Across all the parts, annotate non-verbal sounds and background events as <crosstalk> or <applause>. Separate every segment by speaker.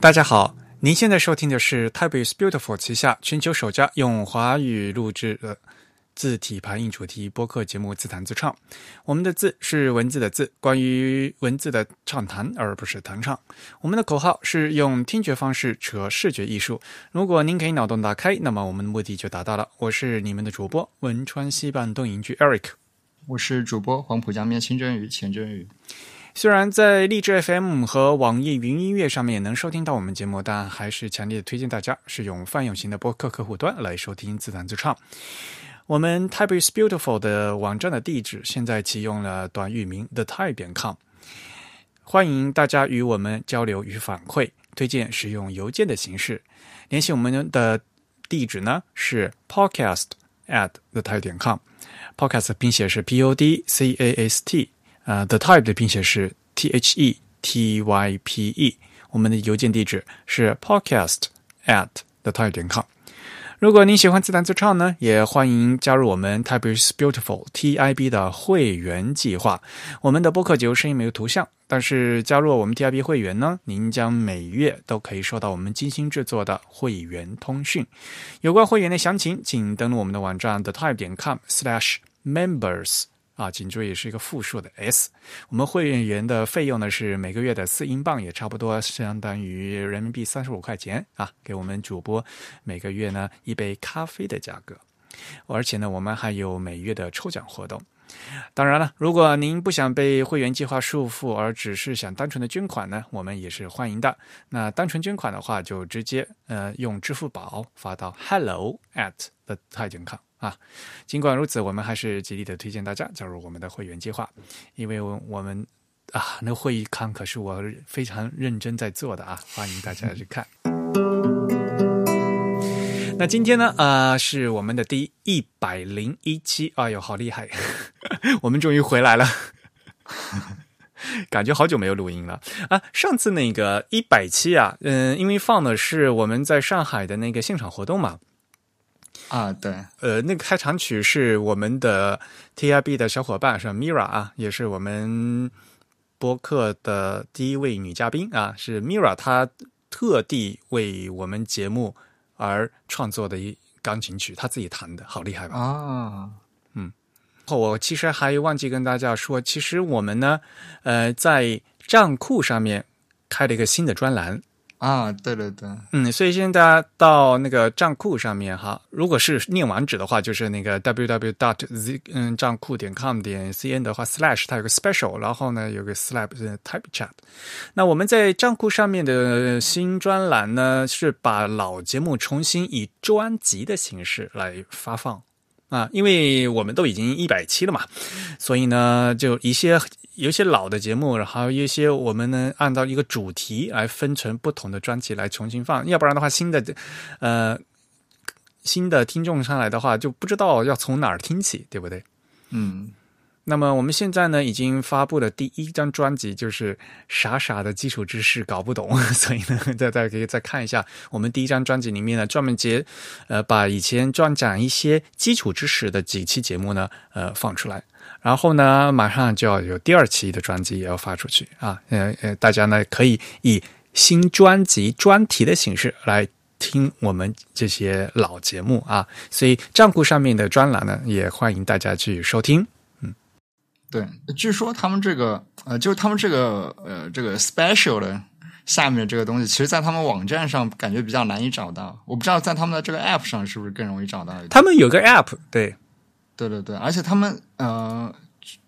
Speaker 1: 大家好，您现在收听的是 Type is Beautiful 旗下全球首家用华语录制的字体排印主题播客节目《自弹自唱》。我们的“字”是文字的“字”，关于文字的畅谈，而不是弹唱。我们的口号是用听觉方式扯视觉艺术。如果您可以脑洞打开，那么我们的目的就达到了。我是你们的主播汶川西半东营居 Eric，
Speaker 2: 我是主播黄浦江面清蒸鱼钱蒸鱼。
Speaker 1: 虽然在荔枝 FM 和网易云音乐上面也能收听到我们节目，但还是强烈推荐大家使用泛用型的播客客户端来收听自弹自唱。我们 Type is Beautiful 的网站的地址现在启用了短域名 the type 点 com，欢迎大家与我们交流与反馈，推荐使用邮件的形式。联系我们的地址呢是 podcast at the type 点 com，podcast 拼写是 p o d c a s t，呃，the type 的拼写是 t h e t y p e，我们的邮件地址是 podcast at the type 点 com。如果您喜欢自弹自唱呢，也欢迎加入我们 Type is Beautiful TIB 的会员计划。我们的播客节目声音没有图像，但是加入我们 TIB 会员呢，您将每月都可以收到我们精心制作的会员通讯。有关会员的详情，请登录我们的网站 thetype 点 com/slash/members。啊，请注意是一个复数的 s。我们会员的费用呢是每个月的四英镑，也差不多相当于人民币三十五块钱啊，给我们主播每个月呢一杯咖啡的价格。而且呢，我们还有每月的抽奖活动。当然了，如果您不想被会员计划束缚，而只是想单纯的捐款呢，我们也是欢迎的。那单纯捐款的话，就直接呃用支付宝发到 hello at the 泰健康。啊，尽管如此，我们还是极力的推荐大家加入我们的会员计划，因为我我们啊，那会议康可是我非常认真在做的啊，欢迎大家去看。那今天呢，啊，是我们的第一百零一期，哎呦，好厉害，<laughs> 我们终于回来了，感觉好久没有录音了啊。上次那个一百期啊，嗯，因为放的是我们在上海的那个现场活动嘛。
Speaker 2: 啊，对，
Speaker 1: 呃，那个开场曲是我们的 T I B 的小伙伴是 Mira 啊，也是我们播客的第一位女嘉宾啊，是 Mira，她特地为我们节目而创作的一钢琴曲，她自己弹的，好厉害吧？
Speaker 2: 啊，
Speaker 1: 嗯，我其实还忘记跟大家说，其实我们呢，呃，在账库上面开了一个新的专栏。
Speaker 2: 啊，对对对，
Speaker 1: 嗯，所以现在大家到那个账库上面哈，如果是念网址的话，就是那个 www dot z 嗯账库点 com 点 cn 的话，slash 它有个 special，然后呢有个 slab 是 type chat。那我们在账库上面的新专栏呢，是把老节目重新以专辑的形式来发放啊，因为我们都已经一百期了嘛，所以呢就一些。有些老的节目，然后有一些我们呢按照一个主题来分成不同的专辑来重新放，要不然的话，新的呃新的听众上来的话就不知道要从哪儿听起，对不对？
Speaker 2: 嗯。
Speaker 1: 那么我们现在呢已经发布了第一张专辑，就是傻傻的基础知识搞不懂，<laughs> 所以呢大家可以再看一下我们第一张专辑里面呢专门节呃把以前专讲一些基础知识的几期节目呢呃放出来。然后呢，马上就要有第二期的专辑也要发出去啊！呃呃，大家呢可以以新专辑专题的形式来听我们这些老节目啊，所以账户上面的专栏呢，也欢迎大家去收听。嗯，
Speaker 2: 对，据说他们这个呃，就是他们这个呃，这个 special 的下面这个东西，其实在他们网站上感觉比较难以找到。我不知道在他们的这个 app 上是不是更容易找到？
Speaker 1: 他们有个 app，对。
Speaker 2: 对对对，而且他们呃，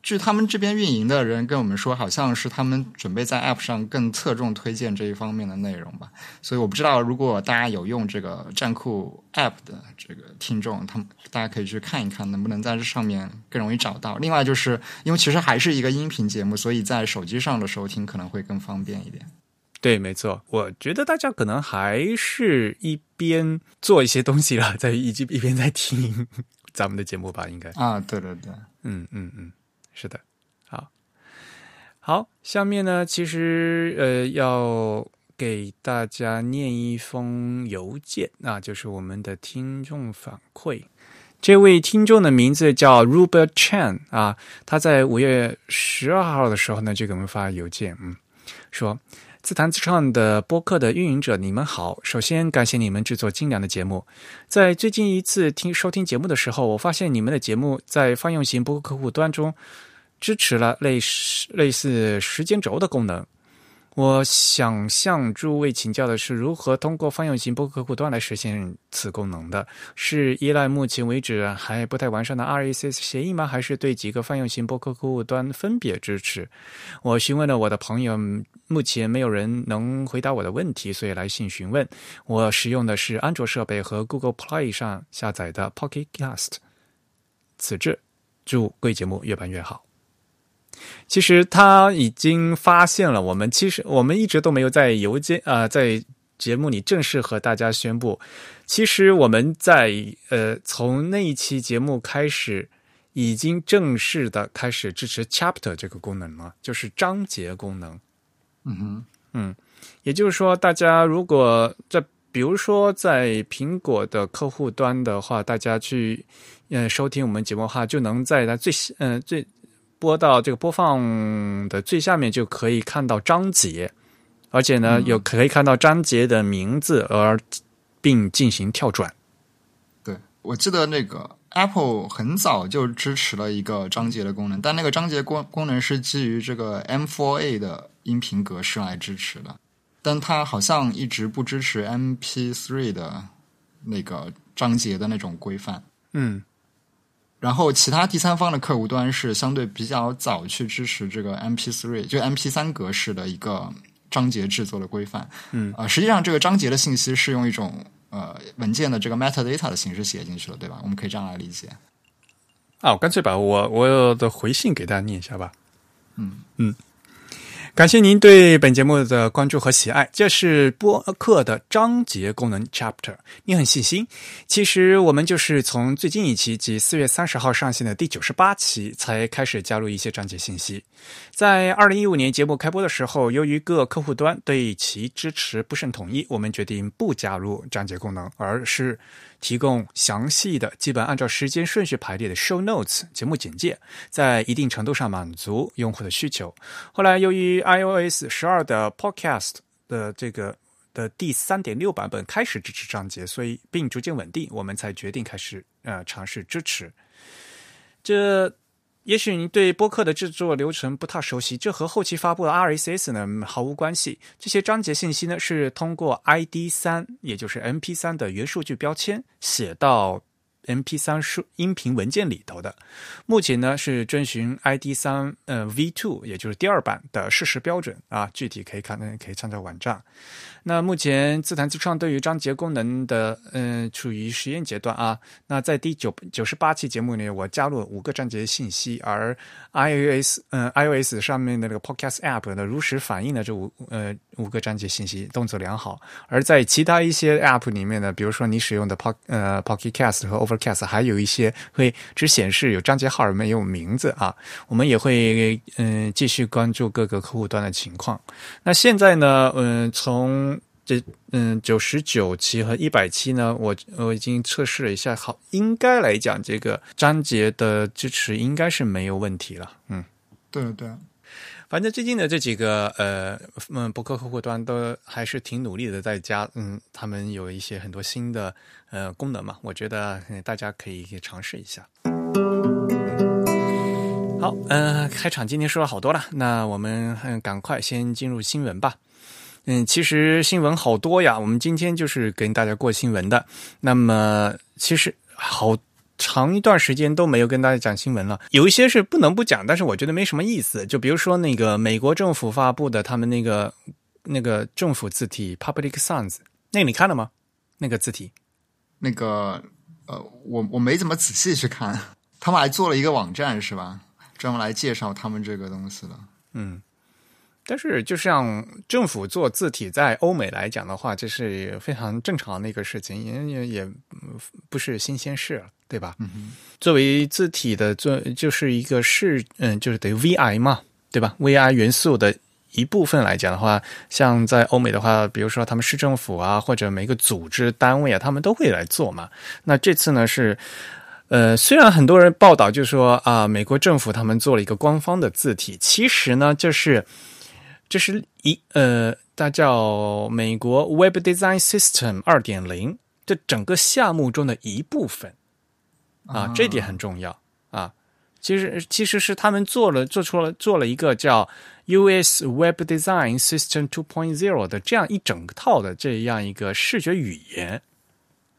Speaker 2: 据他们这边运营的人跟我们说，好像是他们准备在 App 上更侧重推荐这一方面的内容吧。所以我不知道，如果大家有用这个站酷 App 的这个听众，他们大家可以去看一看，能不能在这上面更容易找到。另外，就是因为其实还是一个音频节目，所以在手机上的收听可能会更方便一点。
Speaker 1: 对，没错，我觉得大家可能还是一边做一些东西了，在一一边在听。咱们的节目吧，应该
Speaker 2: 啊，对对对，
Speaker 1: 嗯嗯嗯，是的，好，好，下面呢，其实呃，要给大家念一封邮件，那就是我们的听众反馈。这位听众的名字叫 Robert Chan 啊，他在五月十二号的时候呢，就给我们发邮件，嗯，说自弹自唱的播客的运营者，你们好。首先感谢你们制作精良的节目。在最近一次听收听节目的时候，我发现你们的节目在泛用型播客客户端中支持了类似类似时间轴的功能。我想向诸位请教的是，如何通过泛用型播客客户端来实现此功能的？是依赖目前为止还不太完善的 RSS 协议吗？还是对几个泛用型播客客户端分别支持？我询问了我的朋友，目前没有人能回答我的问题，所以来信询问。我使用的是安卓设备和 Google Play 上下载的 Pocket Cast。此致，祝贵节目越办越好。其实他已经发现了我们，其实我们一直都没有在邮件啊，在节目里正式和大家宣布。其实我们在呃从那一期节目开始，已经正式的开始支持 Chapter 这个功能了，就是章节功能。
Speaker 2: 嗯哼，
Speaker 1: 嗯，也就是说，大家如果在比如说在苹果的客户端的话，大家去嗯收听我们节目的话，就能在它最嗯最。播到这个播放的最下面就可以看到章节，而且呢，有可以看到章节的名字，而并进行跳转。
Speaker 2: 对，我记得那个 Apple 很早就支持了一个章节的功能，但那个章节功功能是基于这个 M4A 的音频格式来支持的，但它好像一直不支持 MP3 的那个章节的那种规范。
Speaker 1: 嗯。
Speaker 2: 然后，其他第三方的客户端是相对比较早去支持这个 MP3，就 MP3 格式的一个章节制作的规范。
Speaker 1: 嗯，
Speaker 2: 啊，实际上这个章节的信息是用一种呃文件的这个 metadata 的形式写进去了，对吧？我们可以这样来理解。
Speaker 1: 啊，我干脆把我我的回信给大家念一下吧。
Speaker 2: 嗯
Speaker 1: 嗯。感谢您对本节目的关注和喜爱。这是播客的章节功能 Chapter，你很细心。其实我们就是从最近一期即四月三十号上线的第九十八期才开始加入一些章节信息。在二零一五年节目开播的时候，由于各客户端对其支持不甚统一，我们决定不加入章节功能，而是。提供详细的、基本按照时间顺序排列的 show notes 节目简介，在一定程度上满足用户的需求。后来，由于 iOS 十二的 Podcast 的这个的第三点六版本开始支持章节，所以并逐渐稳定，我们才决定开始呃尝试支持。这。也许你对播客的制作流程不太熟悉，这和后期发布的 RSS 呢毫无关系。这些章节信息呢是通过 ID 三，也就是 MP 三的原数据标签写到。M P 三数音频文件里头的，目前呢是遵循 I D 三呃 V two，也就是第二版的事实标准啊，具体可以看，可以参照网站。那目前自弹自唱对于章节功能的嗯处于实验阶段啊。那在第九九十八期节目里，我加入了五个章节信息，而 I O S 嗯 I O S 上面的那个 Podcast App 呢，如实反映了这五呃五个章节信息，动作良好。而在其他一些 App 里面呢，比如说你使用的 Pod 呃 Pocket Cast 和 Overcast，还有一些会只显示有章节号而没有名字啊。我们也会嗯继续关注各个客户端的情况。那现在呢，嗯从这嗯九十九期和一百期呢，我我已经测试了一下，好，应该来讲这个章节的支持应该是没有问题了。嗯，
Speaker 2: 对对。
Speaker 1: 反正最近的这几个呃，嗯，博客客户端都还是挺努力的，在加，嗯，他们有一些很多新的呃功能嘛，我觉得大家可以尝试一下。好，嗯，开场今天说了好多了，那我们赶快先进入新闻吧。嗯，其实新闻好多呀，我们今天就是跟大家过新闻的。那么其实好。长一段时间都没有跟大家讲新闻了，有一些是不能不讲，但是我觉得没什么意思。就比如说那个美国政府发布的他们那个那个政府字体 Public Signs，那个你看了吗？那个字体，
Speaker 2: 那个呃，我我没怎么仔细去看，他们还做了一个网站是吧？专门来介绍他们这个东西的。
Speaker 1: 嗯。但是，就像政府做字体，在欧美来讲的话，这是非常正常的一个事情，也也也不是新鲜事，对吧？
Speaker 2: 嗯
Speaker 1: 作为字体的做，就是一个是嗯，就是等于 VI 嘛，对吧？VI 元素的一部分来讲的话，像在欧美的话，比如说他们市政府啊，或者每个组织单位啊，他们都会来做嘛。那这次呢是，呃，虽然很多人报道就说啊，美国政府他们做了一个官方的字体，其实呢就是。这是一呃，它叫美国 Web Design System 二点零，这整个项目中的一部分啊，这点很重要啊。其实其实是他们做了做出了做了一个叫 US Web Design System Two Point Zero 的这样一整套的这样一个视觉语言。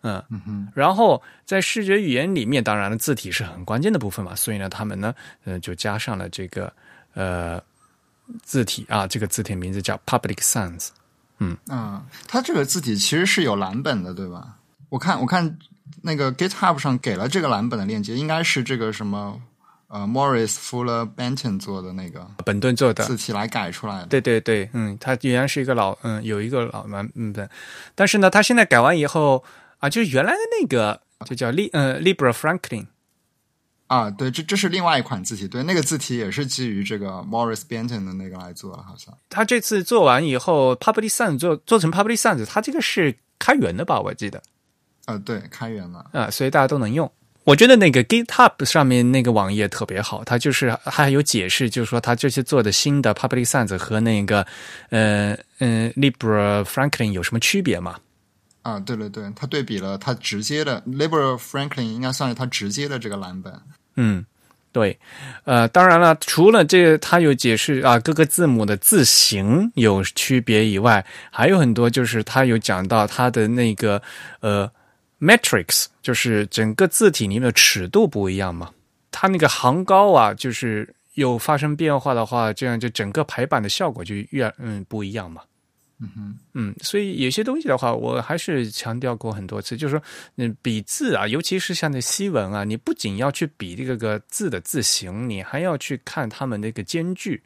Speaker 1: 嗯，然后在视觉语言里面，当然了，字体是很关键的部分嘛，所以呢，他们呢，呃，就加上了这个呃字体啊，这个字体名字叫 Public Sans。嗯
Speaker 2: 啊，它这个字体其实是有蓝本的，对吧？我看我看那个 GitHub 上给了这个蓝本的链接，应该是这个什么呃 Morris Fuller Benton 做的那个
Speaker 1: 本顿做的
Speaker 2: 字体来改出来的。
Speaker 1: 对对对，嗯，它原来是一个老嗯有一个老蓝嗯本，但是呢，它现在改完以后。啊，就是原来的那个，就叫 Li 呃 Libra Franklin
Speaker 2: 啊，对，这这是另外一款字体，对，那个字体也是基于这个 Morris Benton 的那个来做的，好像。
Speaker 1: 他这次做完以后，Public Sans 做做成 Public Sans，它这个是开源的吧？我记得。
Speaker 2: 啊，对，开源了
Speaker 1: 啊，所以大家都能用。我觉得那个 GitHub 上面那个网页特别好，它就是还有解释，就是说它这些做的新的 Public Sans 和那个呃嗯 Libra Franklin 有什么区别吗？
Speaker 2: 啊，对对对，他对比了他直接的 Libra Franklin 应该算是他直接的这个蓝本。
Speaker 1: 嗯，对，呃，当然了，除了这个，他有解释啊，各个字母的字形有区别以外，还有很多就是他有讲到它的那个呃 metrics，就是整个字体里面的尺度不一样嘛，它那个行高啊，就是有发生变化的话，这样就整个排版的效果就越嗯不一样嘛。
Speaker 2: 嗯
Speaker 1: 所以有些东西的话，我还是强调过很多次，就是说，嗯，比字啊，尤其是像那西文啊，你不仅要去比这个个字的字形，你还要去看它们那个间距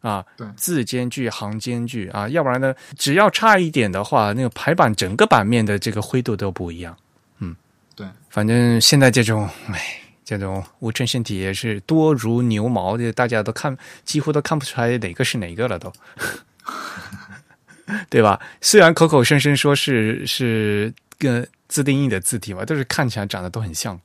Speaker 1: 啊，
Speaker 2: 对，
Speaker 1: 字间距、行间距啊，要不然呢，只要差一点的话，那个排版整个版面的这个灰度都不一样。嗯，
Speaker 2: 对，
Speaker 1: 反正现在这种，哎，这种无衬身体也是多如牛毛的，大家都看，几乎都看不出来哪个是哪个了都。<laughs> 对吧？虽然口口声声说是是跟自定义的字体嘛，但是看起来长得都很像。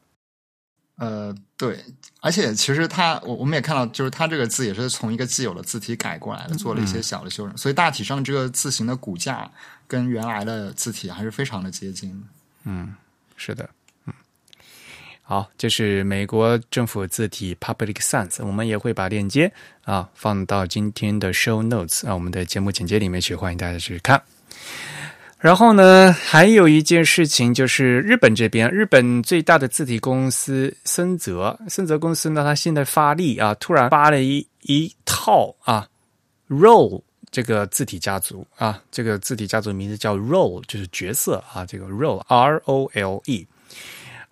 Speaker 2: 呃，对，而且其实它，我我们也看到，就是它这个字也是从一个既有的字体改过来的，做了一些小的修正，所以大体上这个字形的骨架跟原来的字体还是非常的接近。
Speaker 1: 嗯，是的。好，这是美国政府字体 Public Sans，我们也会把链接啊放到今天的 Show Notes 啊，我们的节目简介里面去，欢迎大家去看。然后呢，还有一件事情就是日本这边，日本最大的字体公司森泽，森泽公司呢，它现在发力啊，突然发了一一套啊，Role 这个字体家族啊，这个字体家族名字叫 Role，就是角色啊，这个 Role R O L E。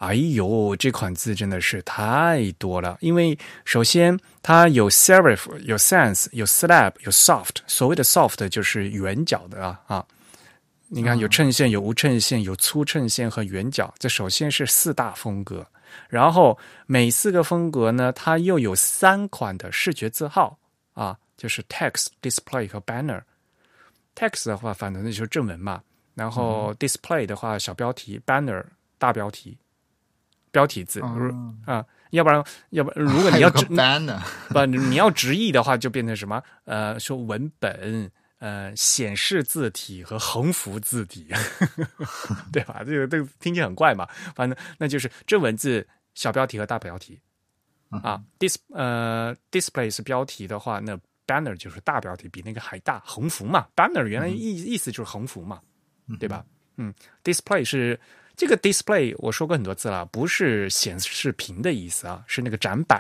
Speaker 1: 哎呦，这款字真的是太多了！因为首先它有 serif，有 sans，有 slab，有 soft。所谓的 soft 就是圆角的啊啊！你看有衬线，有无衬线，有粗衬线和圆角。这首先是四大风格，然后每四个风格呢，它又有三款的视觉字号啊，就是 text、display 和 banner。text 的话，反正那就是正文嘛。然后 display 的话，小标题；banner 大标题。标题字啊，要不然，要不 <laughs> 如果你要直不，你要直译的话，就变成什么？呃，说文本，呃，显示字体和横幅字体，<laughs> 对吧？这个这个听起来很怪嘛。反正那就是正文字、小标题和大标题啊。dis 呃，display 是标题的话，那 banner 就是大标题，比那个还大。横幅嘛，banner 原来意意思就是横幅嘛，对吧？嗯，display 是。这个 display 我说过很多次了，不是显示屏的意思啊，是那个展板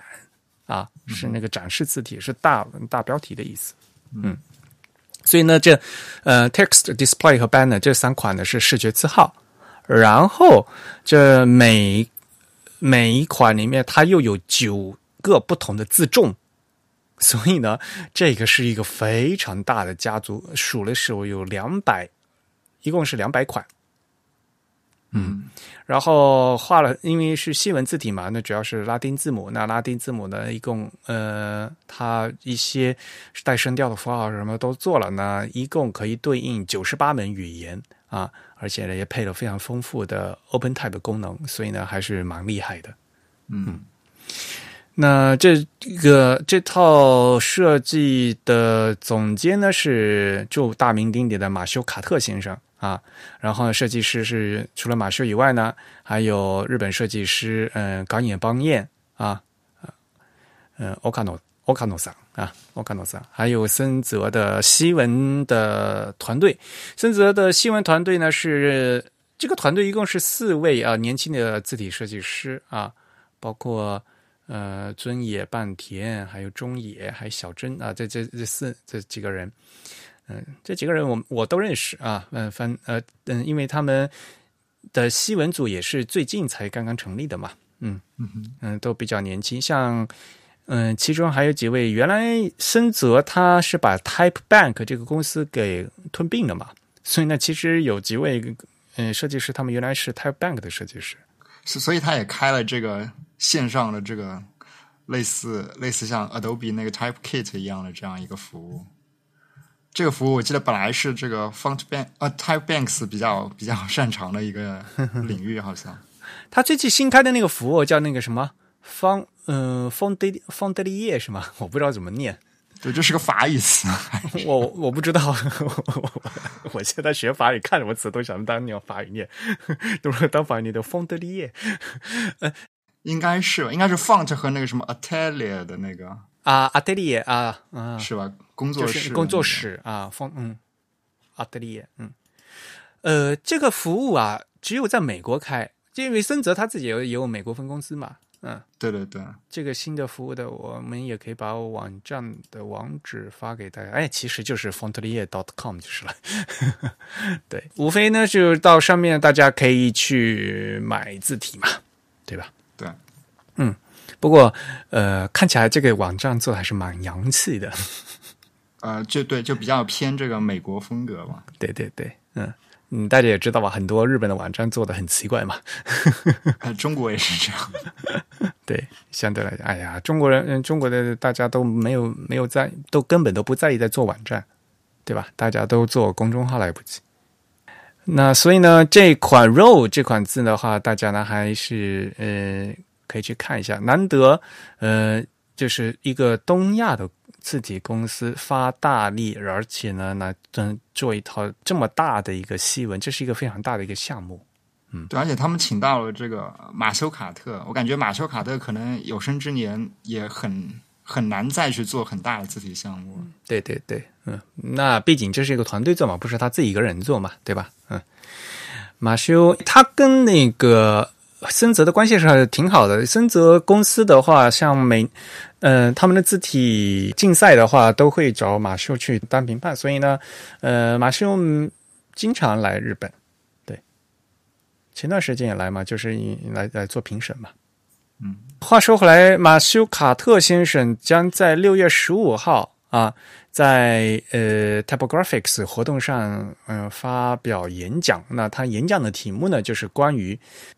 Speaker 1: 啊，是那个展示字体，是大大标题的意思。嗯，所以呢，这呃 text display 和 banner 这三款呢是视觉字号，然后这每每一款里面它又有九个不同的字重，所以呢，这个是一个非常大的家族，数了数有两百，一共是两百款。嗯，然后画了，因为是西文字体嘛，那主要是拉丁字母。那拉丁字母呢，一共呃，它一些带声调的符号什么都做了，那一共可以对应九十八门语言啊，而且呢也配了非常丰富的 OpenType 功能，所以呢还是蛮厉害的。嗯，那这个这套设计的总监呢是就大名鼎鼎的马修卡特先生啊，然后设计师是除了马修以外呢，还有日本设计师嗯冈野邦彦啊，嗯欧卡诺欧卡诺桑啊欧卡诺桑，还有森泽的西文的团队，森泽的西文团队呢是这个团队一共是四位啊年轻的字体设计师啊，包括。呃，尊野半田，还有中野，还有小真啊，这这这四这几个人，嗯，这几个人我我都认识啊，嗯，反呃嗯，因为他们的西文组也是最近才刚刚成立的嘛，嗯嗯嗯，都比较年轻，像嗯，其中还有几位原来森泽他是把 Type Bank 这个公司给吞并了嘛，所以呢，其实有几位嗯设计师，他们原来是 Type Bank 的设计师，
Speaker 2: 是所以他也开了这个。线上的这个类似类似像 Adobe 那个 Type Kit 一样的这样一个服务，这个服务我记得本来是这个 Font Bank 呃 Type Banks 比较比较擅长的一个 <laughs> 领域，好像。
Speaker 1: 他最近新开的那个服务叫那个什么方嗯 Font Font d e 是吗？<laughs> 我不知道怎么念。
Speaker 2: 对，这是个法语词。<laughs>
Speaker 1: 我我不知道，我现在学法语，看什么词都想当用法语念，都是当法语念的 Font d e
Speaker 2: 应该是吧，应该是 font 和那个什么 atelier 的那个
Speaker 1: 啊，atelier 啊，嗯，
Speaker 2: 是吧？工作室，
Speaker 1: 工作室啊，font，嗯，atelier，嗯，呃，这个服务啊，只有在美国开，因为森泽他自己有有美国分公司嘛，嗯，
Speaker 2: 对对对，
Speaker 1: 这个新的服务的，我们也可以把网站的网址发给大家，哎，其实就是 fontlier.com 就是了，<laughs> 对，无非呢就到上面大家可以去买字体嘛，对吧？
Speaker 2: 对，
Speaker 1: 嗯，不过呃，看起来这个网站做的还是蛮洋气的，
Speaker 2: 呃，就对，就比较偏这个美国风格嘛。
Speaker 1: 对对对，嗯嗯，大家也知道吧，很多日本的网站做的很奇怪嘛，
Speaker 2: 中国也是这样。<laughs>
Speaker 1: 对，相对来讲，哎呀，中国人，嗯，中国的大家都没有没有在，都根本都不在意在做网站，对吧？大家都做公众号来不及。那所以呢，这款 “roll” 这款字的话，大家呢还是呃可以去看一下。难得呃，就是一个东亚的字体公司发大力，而且呢，那嗯做一套这么大的一个西文，这是一个非常大的一个项目。嗯，
Speaker 2: 对，而且他们请到了这个马修卡特，我感觉马修卡特可能有生之年也很。很难再去做很大的字体项目。
Speaker 1: 对对对，嗯，那毕竟这是一个团队做嘛，不是他自己一个人做嘛，对吧？嗯，马修他跟那个森泽的关系是挺好的。森泽公司的话，像每呃他们的字体竞赛的话，都会找马修去当评判，所以呢，呃，马修经常来日本。对，前段时间也来嘛，就是来来做评审嘛。
Speaker 2: 嗯，
Speaker 1: 话说回来，马修卡特先生将在六月十五号啊，在呃 Typographics 活动上嗯发表演讲。那他演讲的题目呢，就是关于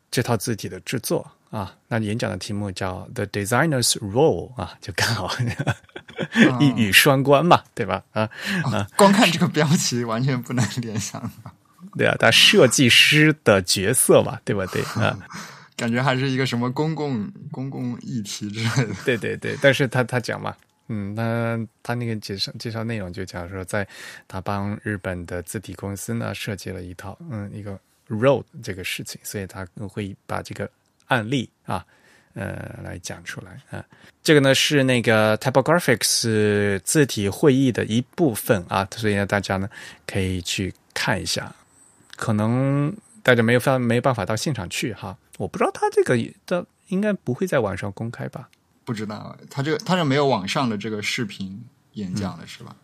Speaker 1: 这套字体的制作啊。那演讲的题目叫 The Designer's Role 啊，就刚好 <laughs> 一语双关嘛，对吧？啊
Speaker 2: 啊，光看这个标题完全不能联想。
Speaker 1: 对啊，他设计师的角色嘛，对吧？对啊。<laughs>
Speaker 2: 感觉还是一个什么公共公共议题之类的。
Speaker 1: 对对对，但是他他讲嘛，嗯，他他那个介绍介绍内容就讲说，在他帮日本的字体公司呢设计了一套嗯一个 road 这个事情，所以他会把这个案例啊呃来讲出来啊。这个呢是那个 Typographics 字体会议的一部分啊，所以呢大家呢可以去看一下，可能大家没有法没办法到现场去哈。我不知道他这个的应该不会在网上公开吧？
Speaker 2: 不知道，他这他这没有网上的这个视频演讲的是吧？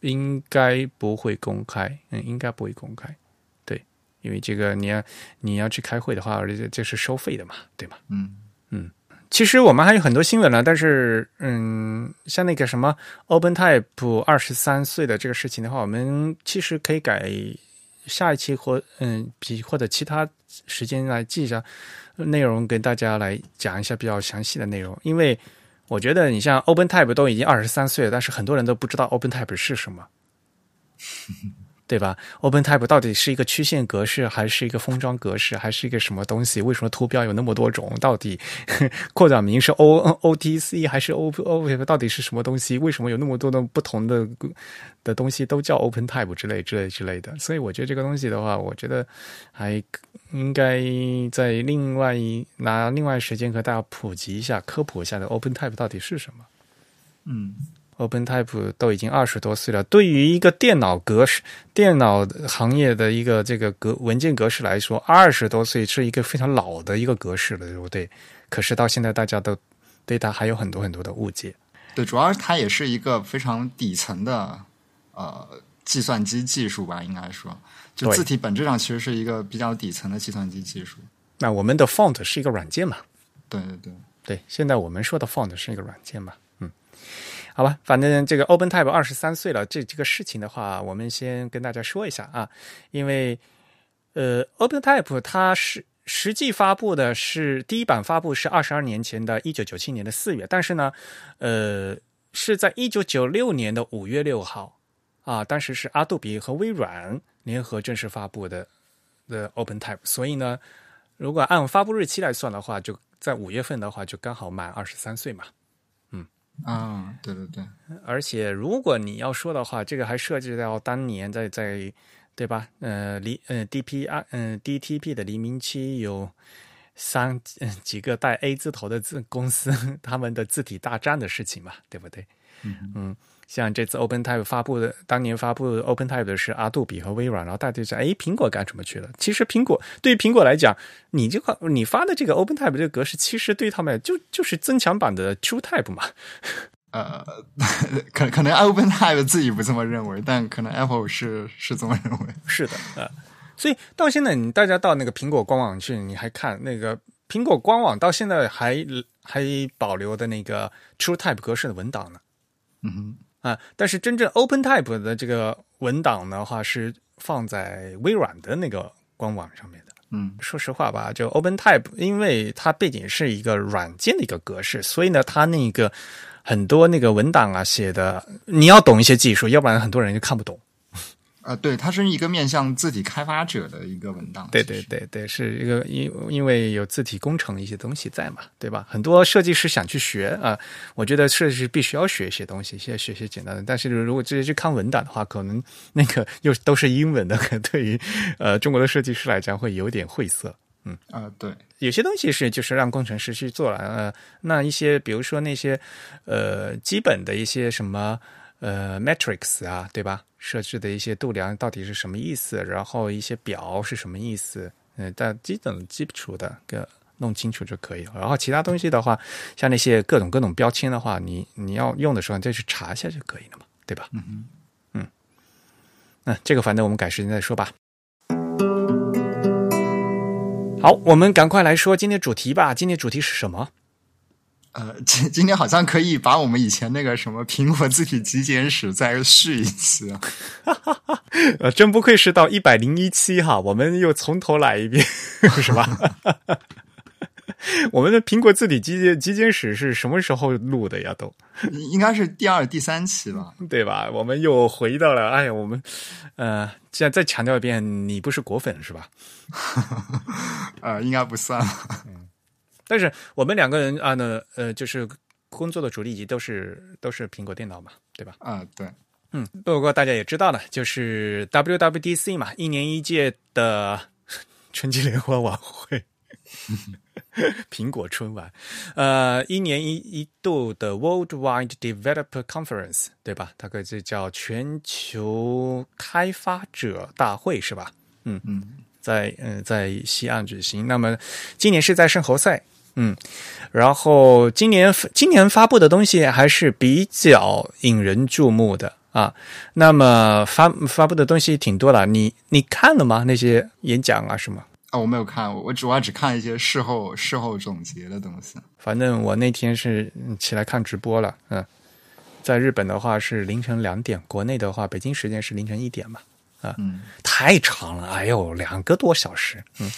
Speaker 1: 应该不会公开，嗯，应该不会公开。对，因为这个你要你要去开会的话，而且这是收费的嘛，对吗？
Speaker 2: 嗯
Speaker 1: 嗯。其实我们还有很多新闻呢，但是嗯，像那个什么 OpenType 二十三岁的这个事情的话，我们其实可以改。下一期或嗯比或者其他时间来记一下内容，跟大家来讲一下比较详细的内容。因为我觉得你像 OpenType 都已经二十三岁了，但是很多人都不知道 OpenType 是什么。<laughs> 对吧？OpenType 到底是一个曲线格式，还是一个封装格式，还是一个什么东西？为什么图标有那么多种？到底 <laughs> 扩展名是 O <laughs> OTC 还是 O O？到底是什么东西？为什么有那么多的不同的的东西都叫 OpenType 之类之类之类的？所以我觉得这个东西的话，我觉得还应该在另外拿另外时间和大家普及一下、科普一下的 OpenType 到底是什么。
Speaker 2: 嗯。
Speaker 1: OpenType 都已经二十多岁了，对于一个电脑格式、电脑行业的一个这个格文件格式来说，二十多岁是一个非常老的一个格式了，对不对？可是到现在，大家都对它还有很多很多的误解。
Speaker 2: 对，主要它也是一个非常底层的呃计算机技术吧，应该说，就字体本质上其实是一个比较底层的计算机技术。
Speaker 1: 那我们的 Font 是一个软件嘛？
Speaker 2: 对对对
Speaker 1: 对，现在我们说的 Font 是一个软件嘛？好吧，反正这个 OpenType 二十三岁了，这这个事情的话，我们先跟大家说一下啊，因为呃，OpenType 它是实际发布的是第一版发布是二十二年前的一九九七年的四月，但是呢，呃，是在一九九六年的五月六号啊，当时是阿杜比和微软联合正式发布的的 OpenType，所以呢，如果按发布日期来算的话，就在五月份的话，就刚好满二十三岁嘛。
Speaker 2: 啊，对对对，
Speaker 1: 而且如果你要说的话，这个还涉及到当年在在对吧？呃，黎呃 D P R 嗯 D T P 的黎明期有三几个带 A 字头的字公司，<laughs> 他们的字体大战的事情嘛，对不对？嗯。像这次 OpenType 发布的，当年发布 OpenType 的是阿杜比和微软，然后大家就想，哎，苹果干什么去了？其实苹果对于苹果来讲，你这个你发的这个 OpenType 这个格式，其实对他们就就是增强版的 TrueType 嘛。<laughs>
Speaker 2: 呃，可可能 OpenType 自己不这么认为，但可能 Apple 是是这么认为。
Speaker 1: 是的，呃，所以到现在，你大家到那个苹果官网去，你还看那个苹果官网到现在还还保留的那个 TrueType 格式的文档呢。
Speaker 2: 嗯哼。
Speaker 1: 啊，但是真正 OpenType 的这个文档的话，是放在微软的那个官网上面的。
Speaker 2: 嗯，
Speaker 1: 说实话吧，就 OpenType，因为它背景是一个软件的一个格式，所以呢，它那个很多那个文档啊写的，你要懂一些技术，要不然很多人就看不懂。
Speaker 2: 啊，对，它是一个面向字体开发者的一个文档。
Speaker 1: 对对对对，是一个因因为有字体工程一些东西在嘛，对吧？很多设计师想去学啊，我觉得设计师必须要学一些东西，先学些简单的。但是如果直接去看文档的话，可能那个又都是英文的，可能对于呃中国的设计师来讲会有点晦涩。嗯
Speaker 2: 啊，对，
Speaker 1: 有些东西是就是让工程师去做了。呃，那一些比如说那些呃基本的一些什么呃 metrics 啊，对吧？设置的一些度量到底是什么意思？然后一些表是什么意思？嗯，但基本基础的个弄清楚就可以了。然后其他东西的话，像那些各种各种标签的话，你你要用的时候你再去查一下就可以了嘛，对吧？
Speaker 2: 嗯嗯
Speaker 1: 嗯，那这个反正我们改时间再说吧。好，我们赶快来说今天主题吧。今天主题是什么？
Speaker 2: 呃，今今天好像可以把我们以前那个什么苹果字体极简史再续一次啊！<laughs>
Speaker 1: 呃，真不愧是到一百零一期哈，我们又从头来一遍，<laughs> 是吧？<laughs> 我们的苹果字体极简极简史是什么时候录的呀？都
Speaker 2: 应该是第二、第三期吧，
Speaker 1: 对吧？我们又回到了，哎呀，我们呃，现在再强调一遍，你不是果粉是吧？
Speaker 2: 呃，应该不算。
Speaker 1: 但是我们两个人啊，呢，呃，就是工作的主力机都是都是苹果电脑嘛，对吧？
Speaker 2: 啊，对，
Speaker 1: 嗯，不过大家也知道了，就是 WWDC 嘛，一年一届的 <laughs> 春季联欢晚会，<laughs> 苹果春晚，呃，一年一一度的 Worldwide Developer Conference，对吧？大概就叫全球开发者大会，是吧？嗯
Speaker 2: 嗯，
Speaker 1: 在嗯在西岸举行，那么今年是在圣侯赛。嗯，然后今年今年发布的东西还是比较引人注目的啊。那么发发布的东西挺多的，你你看了吗？那些演讲啊什么？
Speaker 2: 啊，我没有看，我主要只看一些事后事后总结的东西。
Speaker 1: 反正我那天是起来看直播了，嗯，在日本的话是凌晨两点，国内的话北京时间是凌晨一点嘛。啊，
Speaker 2: 嗯，
Speaker 1: 太长了，哎呦，两个多小时，嗯。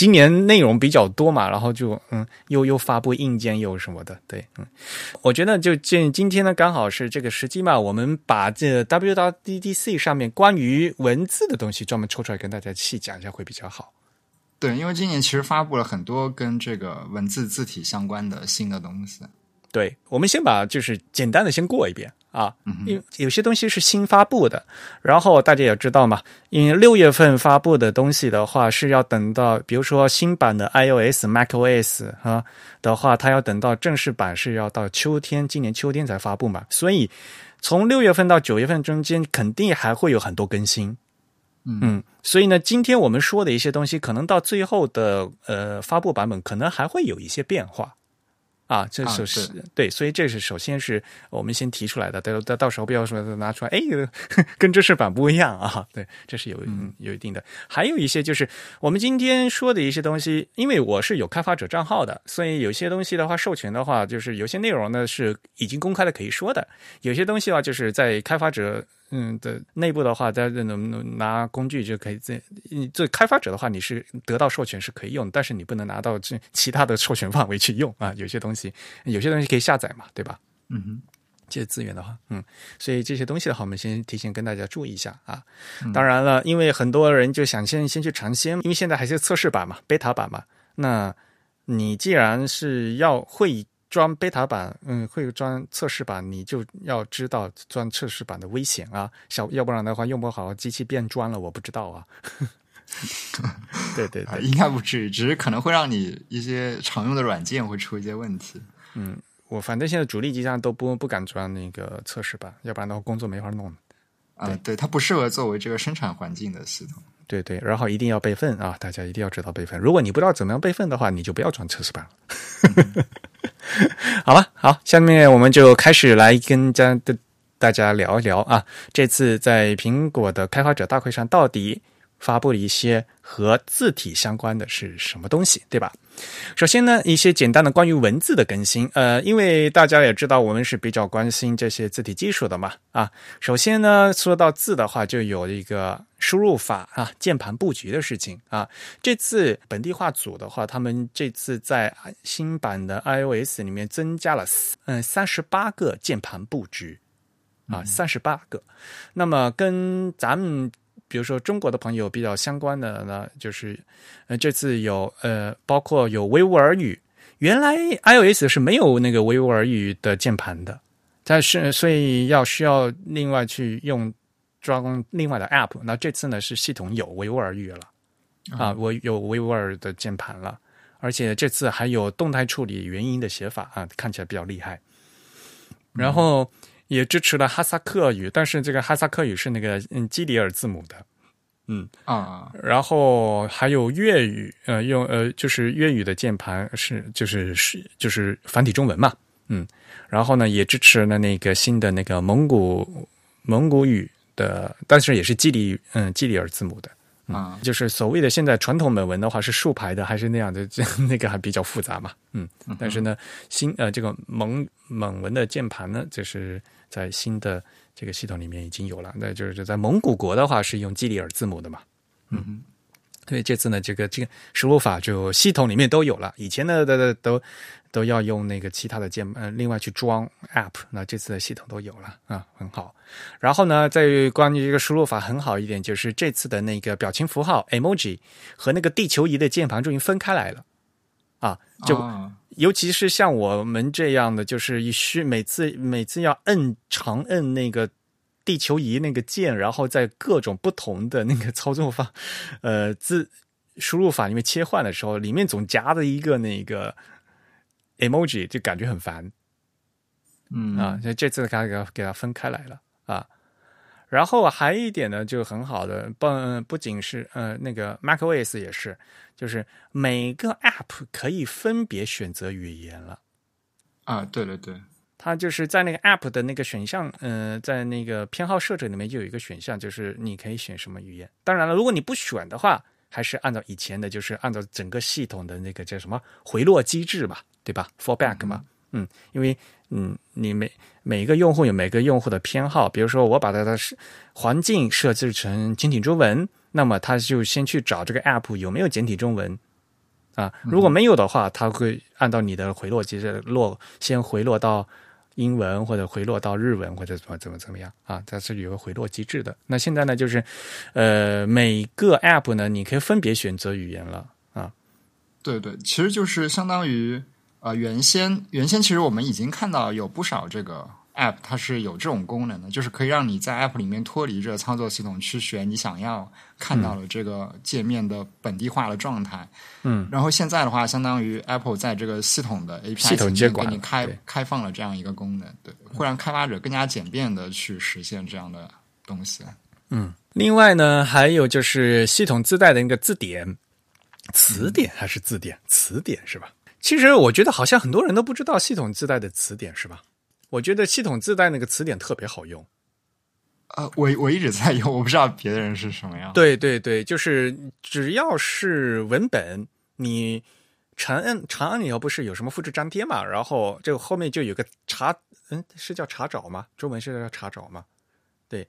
Speaker 1: 今年内容比较多嘛，然后就嗯，又又发布硬件又什么的，对，嗯，我觉得就今今天呢，刚好是这个时机嘛，我们把这 WWDC 上面关于文字的东西专门抽出来跟大家细讲一下会比较好。
Speaker 2: 对，因为今年其实发布了很多跟这个文字字体相关的新的东西。
Speaker 1: 对，我们先把就是简单的先过一遍啊，
Speaker 2: 嗯
Speaker 1: 因为有些东西是新发布的，然后大家也知道嘛，因为六月份发布的东西的话是要等到，比如说新版的 iOS、macOS 啊的话，它要等到正式版是要到秋天，今年秋天才发布嘛，所以从六月份到九月份中间肯定还会有很多更新。嗯，所以呢，今天我们说的一些东西，可能到最后的呃发布版本，可能还会有一些变化。啊，这
Speaker 2: 啊
Speaker 1: 首是、
Speaker 2: 对
Speaker 1: 对，所以这是首先是我们先提出来的，到到到时候不要说拿出来，哎，跟正式版不一样啊，对，这是有嗯有一定的。还有一些就是我们今天说的一些东西，因为我是有开发者账号的，所以有些东西的话，授权的话，就是有些内容呢是已经公开的可以说的，有些东西的话就是在开发者。嗯的内部的话，大家能拿工具就可以这，你做开发者的话，你是得到授权是可以用，但是你不能拿到这其他的授权范围去用啊。有些东西，有些东西可以下载嘛，对吧？
Speaker 2: 嗯哼，
Speaker 1: 这些资源的话，嗯，所以这些东西的话，我们先提前跟大家注意一下啊。
Speaker 2: 嗯
Speaker 1: 当然了，因为很多人就想先先去尝鲜，因为现在还是测试版嘛，beta 版嘛。那你既然是要会装 beta 版，嗯，会装测试版，你就要知道装测试版的危险啊，小要不然的话用不好，机器变砖了，我不知道啊。<laughs> 对对 <laughs>
Speaker 2: 啊，
Speaker 1: 对，
Speaker 2: 应该不至于，只是可能会让你一些常用的软件会出一些问题。
Speaker 1: 嗯我反正现在主力机上都不不敢装那个测试版，要不然的话工作没法弄。
Speaker 2: 啊，对，它不适合作为这个生产环境的系统。
Speaker 1: 对对，然后一定要备份啊！大家一定要知道备份。如果你不知道怎么样备份的话，你就不要装测试版了。<laughs> <laughs> 好了，好，下面我们就开始来跟家的大家聊一聊啊，这次在苹果的开发者大会上到底发布了一些和字体相关的是什么东西，对吧？首先呢，一些简单的关于文字的更新，呃，因为大家也知道我们是比较关心这些字体技术的嘛，啊，首先呢，说到字的话，就有一个输入法啊，键盘布局的事情啊。这次本地化组的话，他们这次在新版的 iOS 里面增加了嗯三十八个键盘布局啊，三十八个。那么跟咱们比如说中国的朋友比较相关的呢，就是呃这次有呃包括有维吾尔语，原来 iOS 是没有那个维吾尔语的键盘的，但是所以要需要另外去用装另外的 App。那这次呢是系统有维吾尔语了啊，我有维吾尔的键盘了，而且这次还有动态处理元音的写法啊，看起来比较厉害。然后也支持了哈萨克语，但是这个哈萨克语是那个嗯基里尔字母的。嗯。
Speaker 2: 啊，
Speaker 1: 然后还有粤语，呃，用呃就是粤语的键盘是就是是就是繁体中文嘛，嗯，然后呢也支持了那个新的那个蒙古蒙古语的，但是也是基里嗯基里尔字母的，
Speaker 2: 啊，
Speaker 1: 就是所谓的现在传统美文的话是竖排的还是那样的，这 <laughs> 那个还比较复杂嘛，嗯，但是呢新呃这个蒙蒙文的键盘呢，就是在新的这个系统里面已经有了，那就是在蒙古国的话是用基里尔字母的嘛。
Speaker 2: 嗯
Speaker 1: 所以这次呢，这个这个输入法就系统里面都有了，以前呢的的都都要用那个其他的键呃，另外去装 App，那这次的系统都有了啊，很好。然后呢，在关于这个输入法很好一点，就是这次的那个表情符号 emoji 和那个地球仪的键盘终于分开来了啊，就
Speaker 2: 啊
Speaker 1: 尤其是像我们这样的，就是一需每次每次要摁长摁那个地球仪那个键，然后在各种不同的那个操作方，<laughs> 呃字输入法里面切换的时候，里面总夹着一个那个 emoji，就感觉很烦。
Speaker 2: 嗯
Speaker 1: 啊，所以这次给它给它分开来了啊。然后还有一点呢，就很好的，不不仅是呃那个 macOS 也是，就是每个 App 可以分别选择语言了。
Speaker 2: 啊，对对对，
Speaker 1: 它就是在那个 App 的那个选项，呃，在那个偏好设置里面就有一个选项，就是你可以选什么语言。当然了，如果你不选的话，还是按照以前的，就是按照整个系统的那个叫什么回落机制吧，对吧？fallback 嘛，嗯，因为嗯，你每每一个用户有每个用户的偏好，比如说我把它的环境设置成简体中文，那么它就先去找这个 app 有没有简体中文啊，如果没有的话，它会按照你的回落机制落，先回落到。英文或者回落到日文或者怎么怎么怎么样啊？它是有个回落机制的。那现在呢，就是呃，每个 App 呢，你可以分别选择语言了啊。
Speaker 2: 对对，其实就是相当于呃，原先原先其实我们已经看到有不少这个。App 它是有这种功能的，就是可以让你在 App 里面脱离这个操作系统去选你想要看到了这个界面的本地化的状态。
Speaker 1: 嗯，
Speaker 2: 然后现在的话，相当于 Apple 在这个系统的 API
Speaker 1: 系统接管
Speaker 2: 给你开开放了这样一个功能，对，会让开发者更加简便的去实现这样的东西。
Speaker 1: 嗯，另外呢，还有就是系统自带的那个字典、词典还是字典？词典是吧？其实我觉得好像很多人都不知道系统自带的词典是吧？我觉得系统自带那个词典特别好用，
Speaker 2: 呃，我我一直在用，我不知道别的人是什么样。
Speaker 1: 对对对，就是只要是文本，你长按长按，你要不是有什么复制粘贴嘛，然后这个后面就有个查，嗯，是叫查找吗？中文是叫查找吗？对，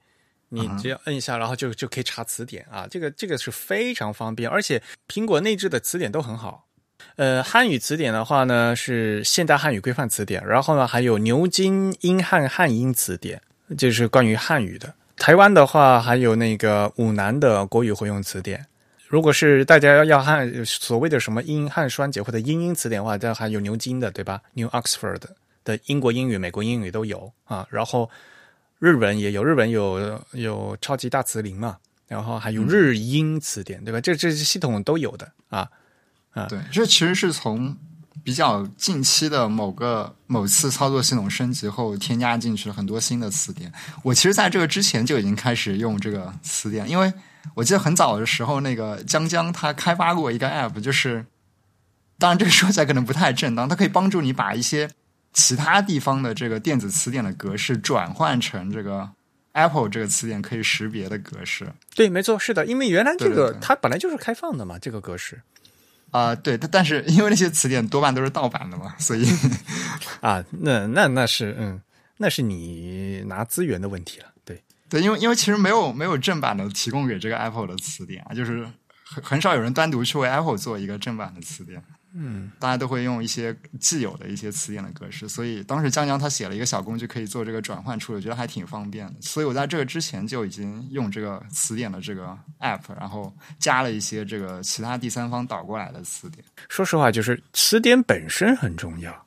Speaker 1: 你只要摁一下，然后就就可以查词典啊，这个这个是非常方便，而且苹果内置的词典都很好。呃，汉语词典的话呢，是现代汉语规范词典，然后呢，还有牛津英汉汉英词典，就是关于汉语的。台湾的话，还有那个武南的国语会用词典。如果是大家要汉所谓的什么英汉双解或者英英词典的话，这还有牛津的，对吧？New Oxford 的英国英语、美国英语都有啊。然后日文也有，日文有有超级大词林嘛，然后还有日英词典，对吧？这这些系统都有的啊。啊，
Speaker 2: 对，这其实是从比较近期的某个某次操作系统升级后添加进去了很多新的词典。我其实在这个之前就已经开始用这个词典，因为我记得很早的时候，那个江江他开发过一个 App，就是当然这个说起来可能不太正当，它可以帮助你把一些其他地方的这个电子词典的格式转换成这个 Apple 这个词典可以识别的格式。
Speaker 1: 对，没错，是的，因为原来这个它本来就是开放的嘛，这个格式。
Speaker 2: 啊，对，但但是因为那些词典多半都是盗版的嘛，所以 <laughs>
Speaker 1: 啊，那那那是嗯，那是你拿资源的问题了，对
Speaker 2: 对，因为因为其实没有没有正版的提供给这个 Apple 的词典啊，就是很很少有人单独去为 Apple 做一个正版的词典。
Speaker 1: 嗯，
Speaker 2: 大家都会用一些既有的一些词典的格式，所以当时江江他写了一个小工具，可以做这个转换处理，我觉得还挺方便的。所以我在这个之前就已经用这个词典的这个 app，然后加了一些这个其他第三方导过来的词典。
Speaker 1: 说实话，就是词典本身很重要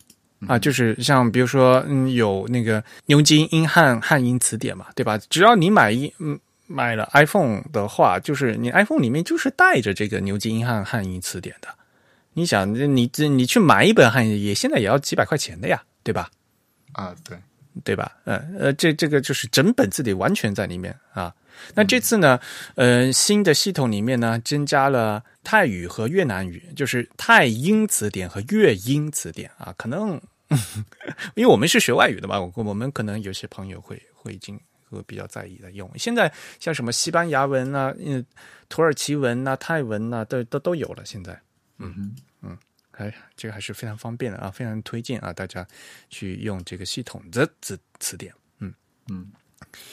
Speaker 1: 啊，就是像比如说，嗯，有那个牛津英汉汉英词典嘛，对吧？只要你买一嗯买了 iPhone 的话，就是你 iPhone 里面就是带着这个牛津英汉汉英词典的。你想，你这你去买一本汉语，也现在也要几百块钱的呀，对吧？
Speaker 2: 啊，对，
Speaker 1: 对吧？嗯呃，这这个就是整本字典完全在里面啊。那这次呢，呃，新的系统里面呢，增加了泰语和越南语，就是泰英词典和越英词典啊。可能 <laughs> 因为我们是学外语的嘛，我我们可能有些朋友会会已经会比较在意的用。现在像什么西班牙文啊、嗯，土耳其文啊、泰文啊，都都都有了。现在。嗯嗯，还这个还是非常方便的啊，非常推荐啊，大家去用这个系统的字词典。嗯
Speaker 2: 嗯，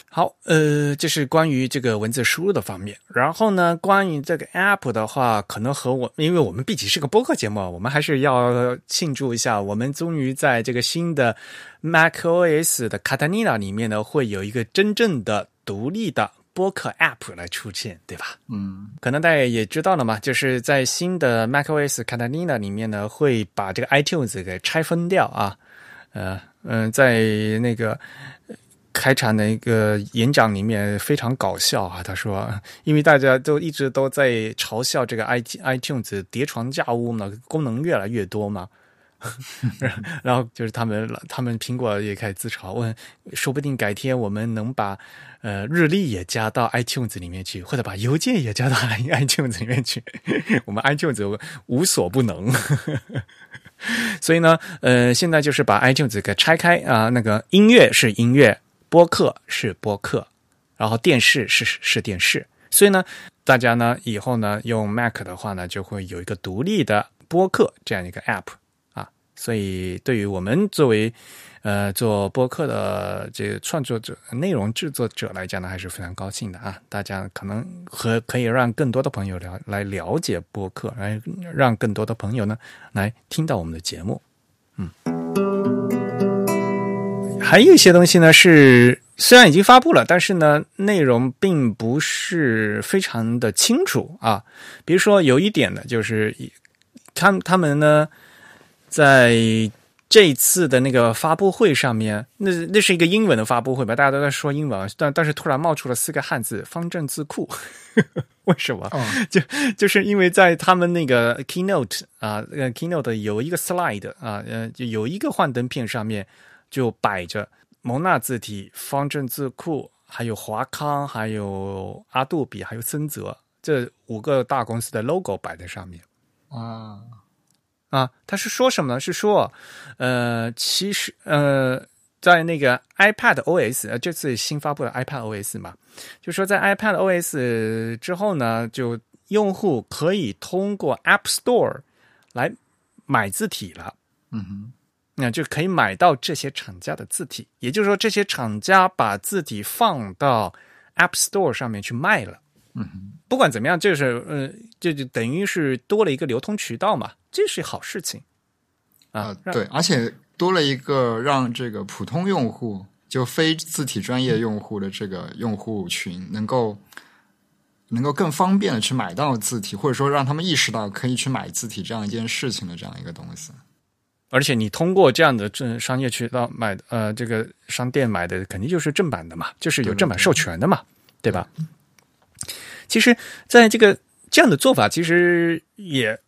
Speaker 1: 好，呃，这是关于这个文字输入的方面。然后呢，关于这个 App 的话，可能和我，因为我们毕竟是个播客节目，我们还是要庆祝一下，我们终于在这个新的 macOS 的 Catalina 里面呢，会有一个真正的独立的。播客 App 来出现，对吧？
Speaker 2: 嗯，
Speaker 1: 可能大家也知道了嘛，就是在新的 macOS Catalina 里面呢，会把这个 iTunes 给拆分掉啊。呃嗯，在那个开场的一个演讲里面非常搞笑啊，他说，因为大家都一直都在嘲笑这个 i iTunes 叠床架屋嘛，功能越来越多嘛。<laughs> 然后就是他们，他们苹果也开始自嘲，问说不定改天我们能把呃日历也加到 iTunes 里面去，或者把邮件也加到 iTunes 里面去，<laughs> 我们 iTunes 无所不能。<laughs> 所以呢，呃，现在就是把 iTunes 给拆开啊，那个音乐是音乐，播客是播客，然后电视是是电视。所以呢，大家呢以后呢用 Mac 的话呢，就会有一个独立的播客这样一个 App。所以对于我们作为呃做播客的这个创作者、内容制作者来讲呢，还是非常高兴的啊！大家可能和可以让更多的朋友了来了解播客，来让更多的朋友呢来听到我们的节目。嗯，还有一些东西呢是。虽然已经发布了，但是呢，内容并不是非常的清楚啊。比如说，有一点呢，就是他他们呢，在这一次的那个发布会上面，那那是一个英文的发布会吧？大家都在说英文，但但是突然冒出了四个汉字“方正字库”，<laughs> 为什么？就就是因为在他们那个 keynote 啊，呃 keynote 有一个 slide 啊，呃，就有一个幻灯片上面就摆着。蒙纳字体、方正字库，还有华康，还有阿杜比，还有森泽这五个大公司的 logo 摆在上面
Speaker 2: 啊
Speaker 1: 啊！他是说什么呢？是说，呃，其实呃，在那个 iPad OS 呃，这次新发布的 iPad OS 嘛，就说在 iPad OS 之后呢，就用户可以通过 App Store 来买字体了。
Speaker 2: 嗯哼。
Speaker 1: 那就可以买到这些厂家的字体，也就是说，这些厂家把字体放到 App Store 上面去卖了。
Speaker 2: 嗯，
Speaker 1: 不管怎么样，就是呃，这就等于是多了一个流通渠道嘛，这是好事情
Speaker 2: 啊。对，而且多了一个让这个普通用户，就非字体专业用户的这个用户群，能够能够更方便的去买到字体，或者说让他们意识到可以去买字体这样一件事情的这样一个东西。
Speaker 1: 而且你通过这样的正商业渠道买，呃，这个商店买的肯定就是正版的嘛，就是有正版授权的嘛，对吧？其实，在这个这样的做法，其实也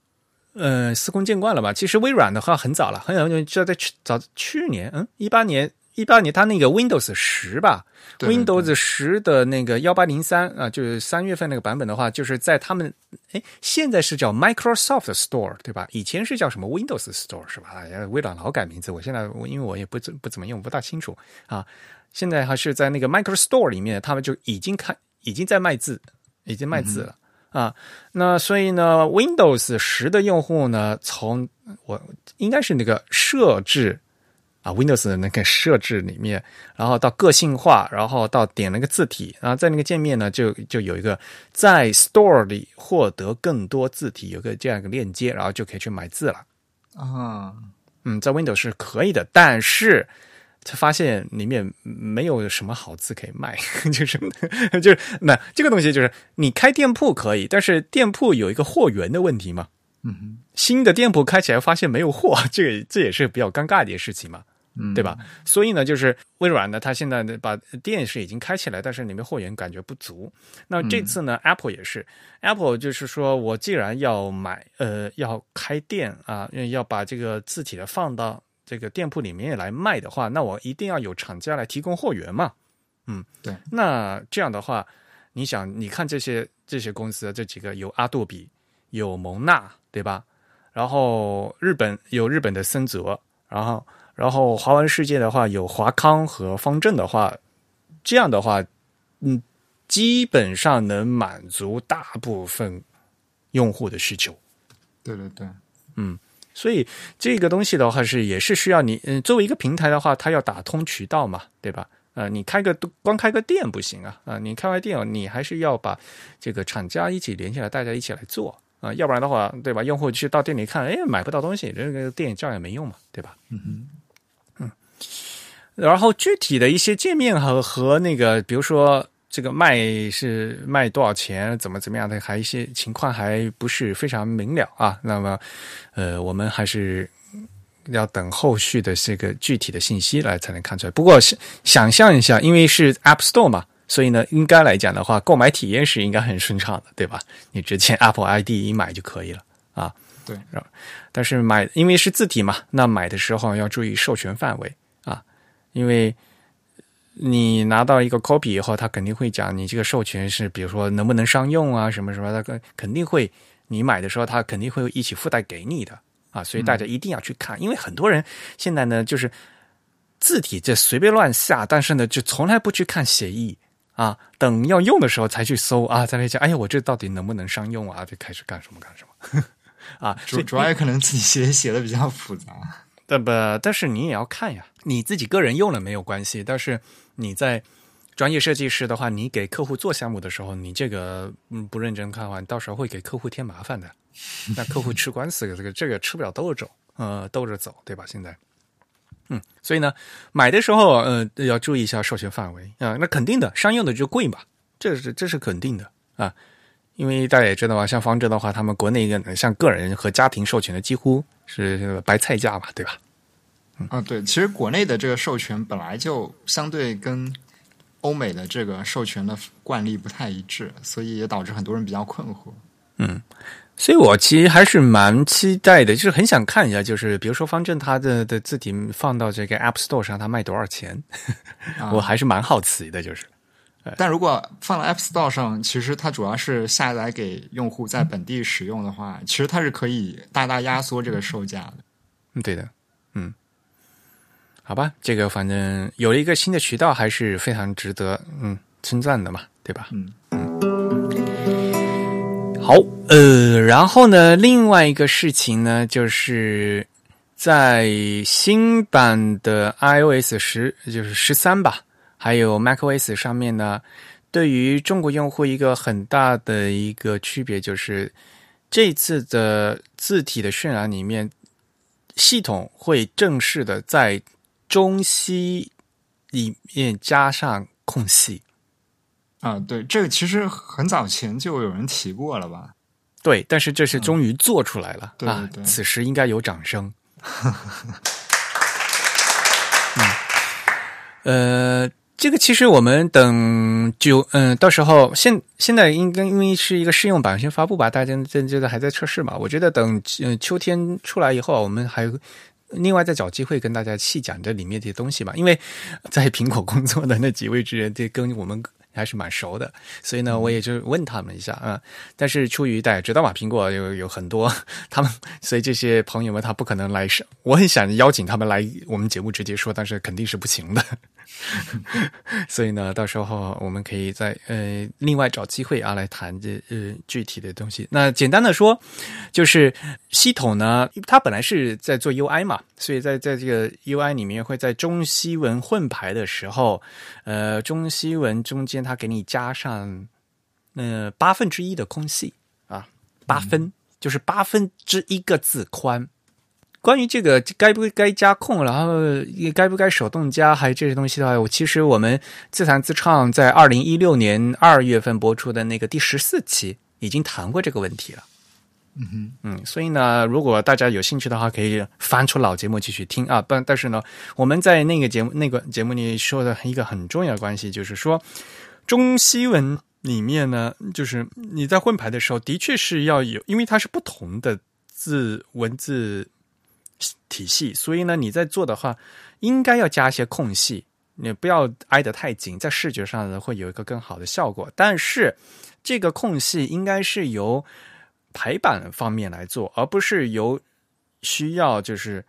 Speaker 1: 呃司空见惯了吧？其实微软的话很早了，很早就在去早去年，嗯，一八年。一八年，它那个 Windows 十吧，Windows 十的那个幺八零三啊，就是三月份那个版本的话，就是在他们哎，现在是叫 Microsoft Store 对吧？以前是叫什么 Windows Store 是吧？微软老改名字，我现在因为我也不怎不怎么用，不大清楚啊。现在还是在那个 Microsoft Store 里面，他们就已经开，已经在卖字，已经卖字了啊。那所以呢，Windows 十的用户呢，从我应该是那个设置。啊，Windows 的那个设置里面，然后到个性化，然后到点那个字体，然后在那个界面呢，就就有一个在 Store 里获得更多字体，有个这样一个链接，然后就可以去买字了。
Speaker 2: 啊，
Speaker 1: 嗯，在 Windows 是可以的，但是他发现里面没有什么好字可以卖，<laughs> 就是就是那这个东西就是你开店铺可以，但是店铺有一个货源的问题嘛。
Speaker 2: 嗯哼，
Speaker 1: 新的店铺开起来发现没有货，<laughs> 这个这也是比较尴尬的一件事情嘛。对吧？所以呢，就是微软呢，它现在把店是已经开起来，但是里面货源感觉不足。那这次呢，Apple 也是，Apple 就是说我既然要买，呃，要开店啊，要把这个字体的放到这个店铺里面来卖的话，那我一定要有厂家来提供货源嘛。嗯，
Speaker 2: 对。
Speaker 1: 那这样的话，你想，你看这些这些公司，这几个有阿杜比，有蒙纳，对吧？然后日本有日本的森泽，然后。然后华文世界的话，有华康和方正的话，这样的话，嗯，基本上能满足大部分用户的需求。
Speaker 2: 对对对，
Speaker 1: 嗯，所以这个东西的话是也是需要你，嗯，作为一个平台的话，它要打通渠道嘛，对吧？呃，你开个光开个店不行啊，啊，你开完店，你还是要把这个厂家一起连起来，大家一起来做啊，要不然的话，对吧？用户去到店里看，哎，买不到东西，这个店照样没用嘛，对吧？
Speaker 2: 嗯哼。
Speaker 1: 然后具体的一些界面和和那个，比如说这个卖是卖多少钱，怎么怎么样的，还一些情况还不是非常明了啊。那么，呃，我们还是要等后续的这个具体的信息来才能看出来。不过想象一下，因为是 App Store 嘛，所以呢，应该来讲的话，购买体验是应该很顺畅的，对吧？你直接 Apple ID 一买就可以了啊。
Speaker 2: 对，
Speaker 1: 但是买因为是字体嘛，那买的时候要注意授权范围啊。因为你拿到一个 copy 以后，他肯定会讲你这个授权是，比如说能不能商用啊，什么什么，他肯定会你买的时候，他肯定会一起附带给你的啊，所以大家一定要去看，因为很多人现在呢就是字体这随便乱下，但是呢就从来不去看协议啊，等要用的时候才去搜啊，才来讲，哎呀，我这到底能不能商用啊？就开始干什么干什么啊？<laughs>
Speaker 2: 主主要也可能自己写写的比较复杂。<laughs>
Speaker 1: 但不，但是你也要看呀，你自己个人用了没有关系，但是你在专业设计师的话，你给客户做项目的时候，你这个不认真看的话，你到时候会给客户添麻烦的，<laughs> 那客户吃官司，这个这个吃不了兜着走，呃，兜着走，对吧？现在。嗯，所以呢，买的时候呃要注意一下授权范围啊。那肯定的，商用的就贵嘛，这是这是肯定的啊。因为大家也知道啊，像方正的话，他们国内一个像个人和家庭授权的几乎是白菜价嘛，对吧？
Speaker 2: 啊，对，其实国内的这个授权本来就相对跟欧美的这个授权的惯例不太一致，所以也导致很多人比较困惑。
Speaker 1: 嗯。所以我其实还是蛮期待的，就是很想看一下，就是比如说方正它的的字体放到这个 App Store 上，它卖多少钱？<laughs> 我还是蛮好奇的，就是。
Speaker 2: 但如果放到 App Store 上，其实它主要是下载给用户在本地使用的话，其实它是可以大大压缩这个售价的。
Speaker 1: 嗯，对的，嗯，好吧，这个反正有了一个新的渠道，还是非常值得嗯称赞的嘛，对吧？
Speaker 2: 嗯
Speaker 1: 嗯。好，呃，然后呢，另外一个事情呢，就是在新版的 iOS 十，就是十三吧，还有 macOS 上面呢，对于中国用户一个很大的一个区别，就是这次的字体的渲染里面，系统会正式的在中西里面加上空隙。
Speaker 2: 啊，对，这个其实很早前就有人提过了吧？
Speaker 1: 对，但是这是终于做出来了
Speaker 2: 啊！
Speaker 1: 此时应该有掌声。<laughs> 嗯，呃，这个其实我们等就嗯，到时候现现在应该因为是一个试用版先发布吧，大家这这个还在测试嘛。我觉得等嗯秋天出来以后，我们还另外再找机会跟大家细讲这里面这些东西吧。因为在苹果工作的那几位职员，这跟我们。还是蛮熟的，所以呢，我也就问他们一下啊。但是出于大家知道嘛，苹果有有很多 <laughs> 他们，所以这些朋友们他不可能来上。我很想邀请他们来我们节目直接说，但是肯定是不行的。<laughs> 所以呢，到时候我们可以再呃另外找机会啊来谈这呃具体的东西。那简单的说，就是系统呢，它本来是在做 UI 嘛，所以在在这个 UI 里面会在中西文混排的时候，呃，中西文中间它给你加上呃八分之一的空隙啊，八分就是八分之一个字宽。关于这个该不该加空，然后该不该手动加，还有这些东西的话，我其实我们自弹自唱在二零一六年二月份播出的那个第十四期已经谈过这个问题了。
Speaker 2: 嗯哼，
Speaker 1: 嗯，所以呢，如果大家有兴趣的话，可以翻出老节目继续听啊。但但是呢，我们在那个节目那个节目里说的一个很重要的关系，就是说中西文里面呢，就是你在混排的时候，的确是要有，因为它是不同的字文字。体系，所以呢，你在做的话，应该要加一些空隙，你不要挨得太紧，在视觉上呢会有一个更好的效果。但是这个空隙应该是由排版方面来做，而不是由需要就是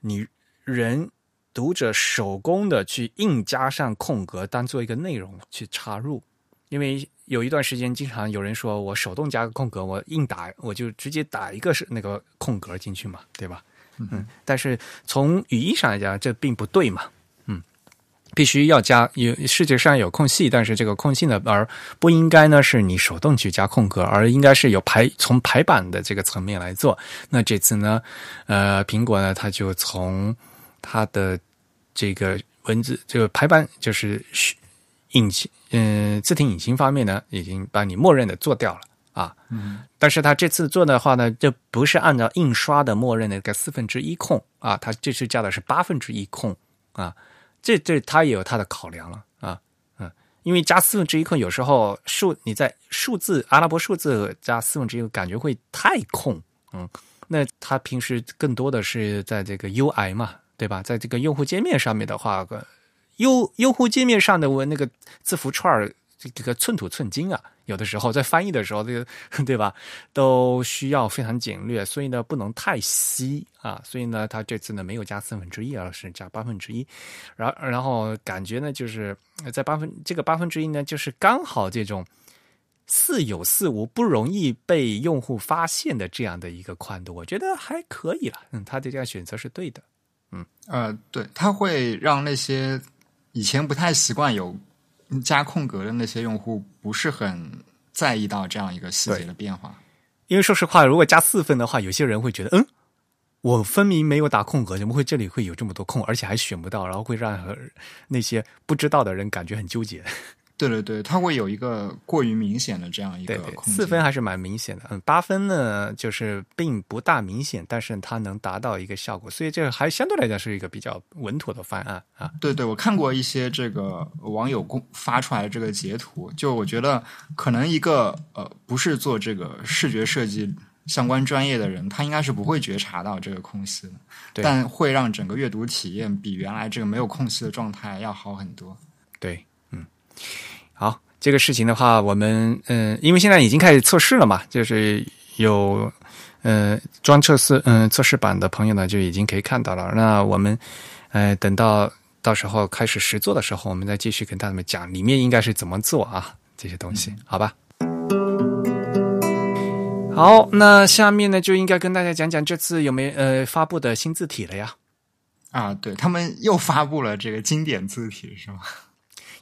Speaker 1: 你人读者手工的去硬加上空格，当做一个内容去插入。因为有一段时间，经常有人说我手动加个空格，我硬打，我就直接打一个是那个空格进去嘛，对吧？嗯，但是从语义上来讲，这并不对嘛。嗯，必须要加有世界上有空隙，但是这个空隙呢，而不应该呢是你手动去加空格，而应该是有排从排版的这个层面来做。那这次呢，呃，苹果呢，它就从它的这个文字这个排版就是引擎嗯字体引擎方面呢，已经把你默认的做掉了。啊，
Speaker 2: 嗯，
Speaker 1: 但是他这次做的话呢，就不是按照印刷的默认的个四分之一空啊，他这次加的是八分之一空啊，这这他也有他的考量了啊，嗯，因为加四分之一空有时候数你在数字阿拉伯数字加四分之一感觉会太空，嗯，那他平时更多的是在这个 UI 嘛，对吧？在这个用户界面上面的话，个用用户界面上的我那个字符串儿。这个寸土寸金啊，有的时候在翻译的时候，这个 <laughs> 对吧，都需要非常简略，所以呢不能太稀啊，所以呢他这次呢没有加四分之一，而是加八分之一，然然后感觉呢就是在八分这个八分之一呢，就是刚好这种似有似无、不容易被用户发现的这样的一个宽度，我觉得还可以了，嗯，他的这样选择是对的，嗯，
Speaker 2: 呃，对，它会让那些以前不太习惯有加空格的那些用户不是很在意到这样一个细节的变化。
Speaker 1: 因为说实话，如果加四分的话，有些人会觉得，嗯，我分明没有打空格，怎么会这里会有这么多空，而且还选不到，然后会让那些不知道的人感觉很纠结。
Speaker 2: 对对对，它会有一个过于明显的这样一个
Speaker 1: 四分还是蛮明显的。嗯，八分呢，就是并不大明显，但是它能达到一个效果，所以这还相对来讲是一个比较稳妥的方案啊。
Speaker 2: 对对，我看过一些这个网友公发出来的这个截图，就我觉得可能一个呃不是做这个视觉设计相关专业的人，他应该是不会觉察到这个空隙的，但会让整个阅读体验比原来这个没有空隙的状态要好很多。
Speaker 1: 对，嗯。好，这个事情的话，我们嗯，因为现在已经开始测试了嘛，就是有呃装测试嗯测试版的朋友呢，就已经可以看到了。那我们呃等到到时候开始实做的时候，我们再继续跟他们讲里面应该是怎么做啊这些东西，好吧？好，那下面呢就应该跟大家讲讲这次有没有呃发布的新字体了呀？
Speaker 2: 啊，对他们又发布了这个经典字体是吗？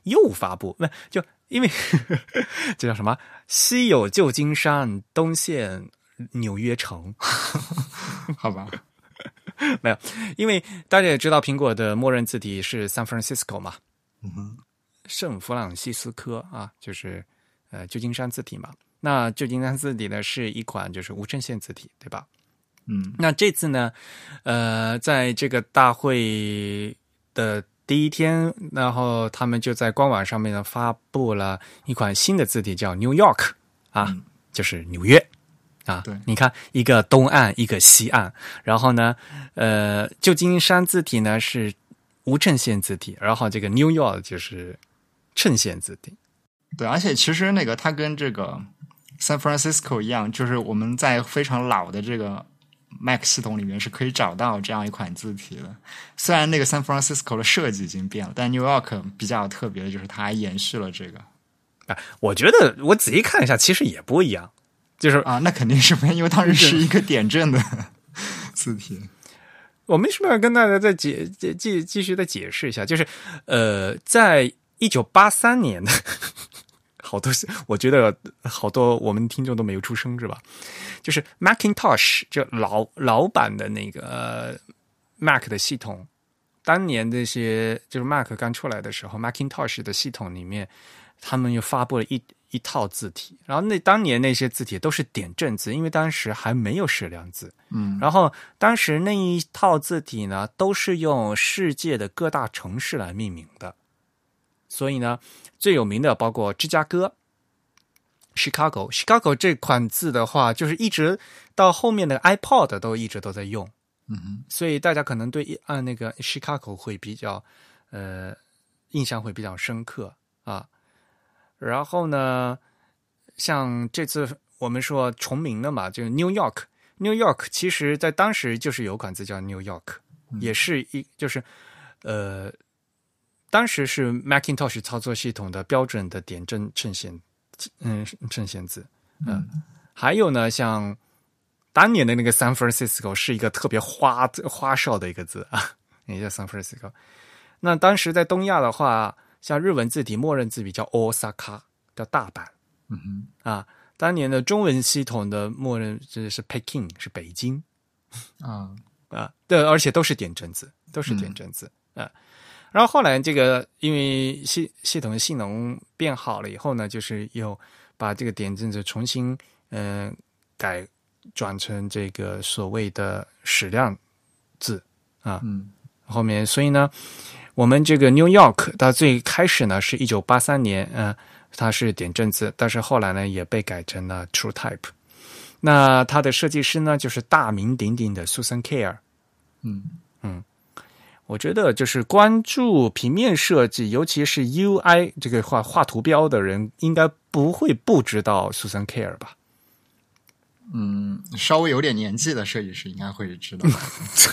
Speaker 1: 又发布，那就因为 <laughs> 这叫什么？西有旧金山，东现纽约城，<laughs>
Speaker 2: 好吧？<laughs>
Speaker 1: 没有，因为大家也知道，苹果的默认字体是 San Francisco 嘛，圣弗朗西斯科啊，就是呃旧金山字体嘛。那旧金山字体呢，是一款就是无衬线字体，对吧？
Speaker 2: 嗯，
Speaker 1: 那这次呢，呃，在这个大会的。第一天，然后他们就在官网上面呢发布了一款新的字体，叫 New York 啊，就是纽约啊。
Speaker 2: 对，
Speaker 1: 你看一个东岸，一个西岸，然后呢，呃，旧金山字体呢是无衬线字体，然后这个 New York 就是衬线字体。
Speaker 2: 对，而且其实那个它跟这个 San Francisco 一样，就是我们在非常老的这个。Mac 系统里面是可以找到这样一款字体的。虽然那个 San Francisco 的设计已经变了，但 New York 比较特别的就是它还延续了这个。
Speaker 1: 啊，我觉得我仔细看一下，其实也不一样。就是
Speaker 2: 啊，那肯定是不一样，因为当时是一个点阵的 <laughs> 字体。
Speaker 1: 我为什么要跟大家再解继继继续再解释一下？就是呃，在一九八三年的。好多，<laughs> 我觉得好多我们听众都没有出生是吧？就是 Macintosh 就老老版的那个 Mac 的系统，当年那些就是 Mac 刚出来的时候，Macintosh 的系统里面，他们又发布了一一套字体，然后那当年那些字体都是点阵字，因为当时还没有矢量字，
Speaker 2: 嗯，
Speaker 1: 然后当时那一套字体呢，都是用世界的各大城市来命名的，所以呢。最有名的包括芝加哥，Chicago。Chicago 这款字的话，就是一直到后面的 iPod 都一直都在用。
Speaker 2: 嗯哼，
Speaker 1: 所以大家可能对按那个 Chicago 会比较呃印象会比较深刻啊。然后呢，像这次我们说重名的嘛，就是 New York，New York 其实在当时就是有款字叫 New York，也是一就是呃。当时是 Macintosh 操作系统的标准的点阵衬线，嗯，衬线字，嗯，还有呢，像当年的那个 San Francisco 是一个特别花花哨的一个字啊，<laughs> 也叫 San Francisco。那当时在东亚的话，像日文字体默认字比叫 Osaka，叫大阪，
Speaker 2: 嗯
Speaker 1: 哼，啊，当年的中文系统的默认字是 Peking，是北京，
Speaker 2: 啊。
Speaker 1: 啊，对，而且都是点阵字，都是点阵字，啊。然后后来，这个因为系系统的性能变好了以后呢，就是又把这个点阵子重新嗯改转成这个所谓的矢量字啊。
Speaker 2: 嗯，
Speaker 1: 后面所以呢，我们这个 New York 它最开始呢是一九八三年，嗯，它是点阵字，但是后来呢也被改成了 True Type。那它的设计师呢就是大名鼎鼎的 Susan Care。
Speaker 2: 嗯
Speaker 1: 嗯。我觉得就是关注平面设计，尤其是 UI 这个画画图标的人，应该不会不知道 Susan Care 吧？
Speaker 2: 嗯，稍微有点年纪的设计师应该会知道。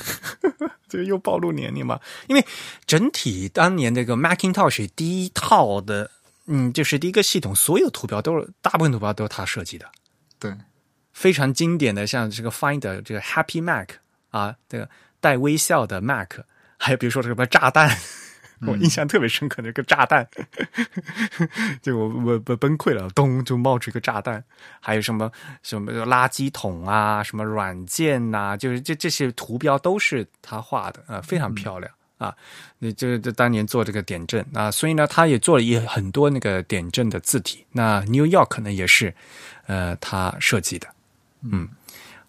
Speaker 2: <laughs>
Speaker 1: 这个又暴露年龄嘛？因为整体当年这个 Macintosh 第一套的，嗯，就是第一个系统，所有图标都是大部分图标都是他设计的。
Speaker 2: 对，
Speaker 1: 非常经典的，像这个 Finder 这个 Happy Mac 啊，这个。带微笑的 Mac，还有比如说什么炸弹，<laughs> 我印象特别深刻，那个炸弹，<laughs> 就我我我崩溃了，咚就冒出一个炸弹，还有什么什么垃圾桶啊，什么软件呐、就是这这些图标都是他画的啊、非常漂亮。啊，那这这当年做这个点阵啊，所以呢，他也做了一很多那个点阵的字体。那 New York 呢，也是呃他设计的，嗯。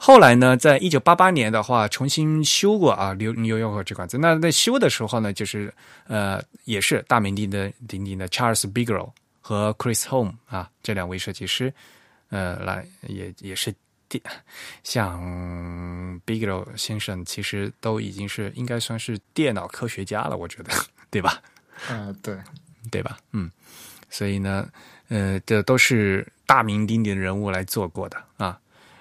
Speaker 1: 后来呢，在一九八八年的话，重新修过啊，New New York 这款字。那在修的时候呢，就是呃，也是大名鼎的鼎鼎的 Charles Bigelow 和 Chris Home 啊这两位设计师，呃，来也也是电，像 Bigelow 先生其实都已经是应该算是电脑科学家了，我觉得，<laughs> 对吧？
Speaker 2: 呃，对，
Speaker 1: 对吧？嗯，所以呢，呃，这都是大名鼎鼎的人物来做过的啊。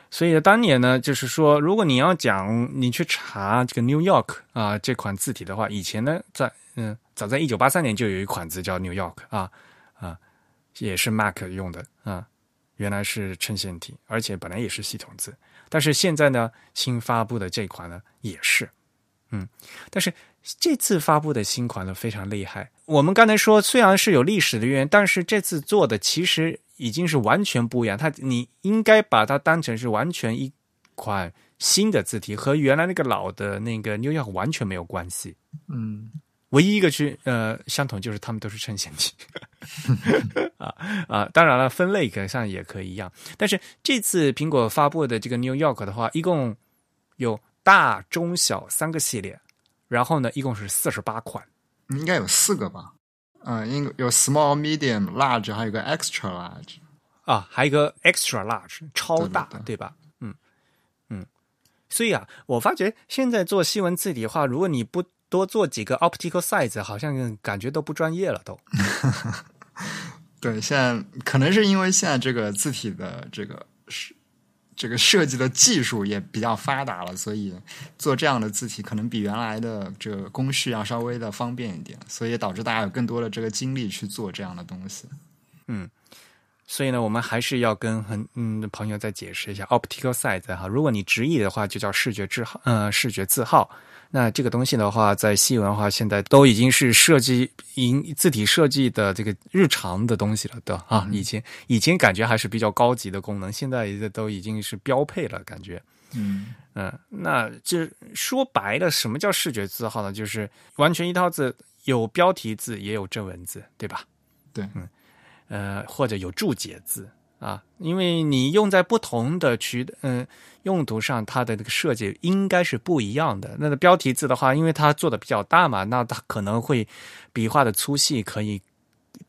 Speaker 1: 所以当年呢，就是说，如果你要讲你去查这个 New York 啊这款字体的话，以前呢，在嗯，早在一九八三年就有一款字叫 New York 啊啊，也是 Mac 用的啊，原来是衬线体，而且本来也是系统字，但是现在呢，新发布的这款呢也是，嗯，但是这次发布的新款呢非常厉害。我们刚才说虽然是有历史的渊源，但是这次做的其实已经是完全不一样。它你应该把它当成是完全一款新的字体，和原来那个老的那个 New York 完全没有关系。
Speaker 2: 嗯，
Speaker 1: 唯一一个区呃相同就是他们都是衬线体啊啊，当然了，分类可上也可以一样。但是这次苹果发布的这个 New York 的话，一共有大、中、小三个系列，然后呢，一共是四十八款。
Speaker 2: 应该有四个吧？嗯、应有 small、medium、large，还有个 extra large。
Speaker 1: 啊，还有一个 extra large 超大，
Speaker 2: 对对对
Speaker 1: 吧？嗯嗯，所以啊，我发觉现在做西文字体的话，如果你不多做几个 optical size，好像感觉都不专业了都。<laughs>
Speaker 2: 对，现在可能是因为现在这个字体的这个是这个设计的技术也比较发达了，所以做这样的字体可能比原来的这个工序要稍微的方便一点，所以导致大家有更多的这个精力去做这样的东西。
Speaker 1: 嗯所以呢，我们还是要跟很嗯朋友再解释一下 optical size 哈。如果你直译的话，就叫视觉字号，呃，视觉字号。那这个东西的话，在西文化现在都已经是设计营字体设计的这个日常的东西了，对吧？啊，以前以前感觉还是比较高级的功能，现在都已经是标配了，感觉。
Speaker 2: 嗯
Speaker 1: 嗯，那这说白了，什么叫视觉字号呢？就是完全一套字，有标题字，也有正文字，对吧？
Speaker 2: 对，
Speaker 1: 嗯，呃，或者有注解字啊，因为你用在不同的渠嗯、用途上，它的这个设计应该是不一样的。那个标题字的话，因为它做的比较大嘛，那它可能会笔画的粗细可以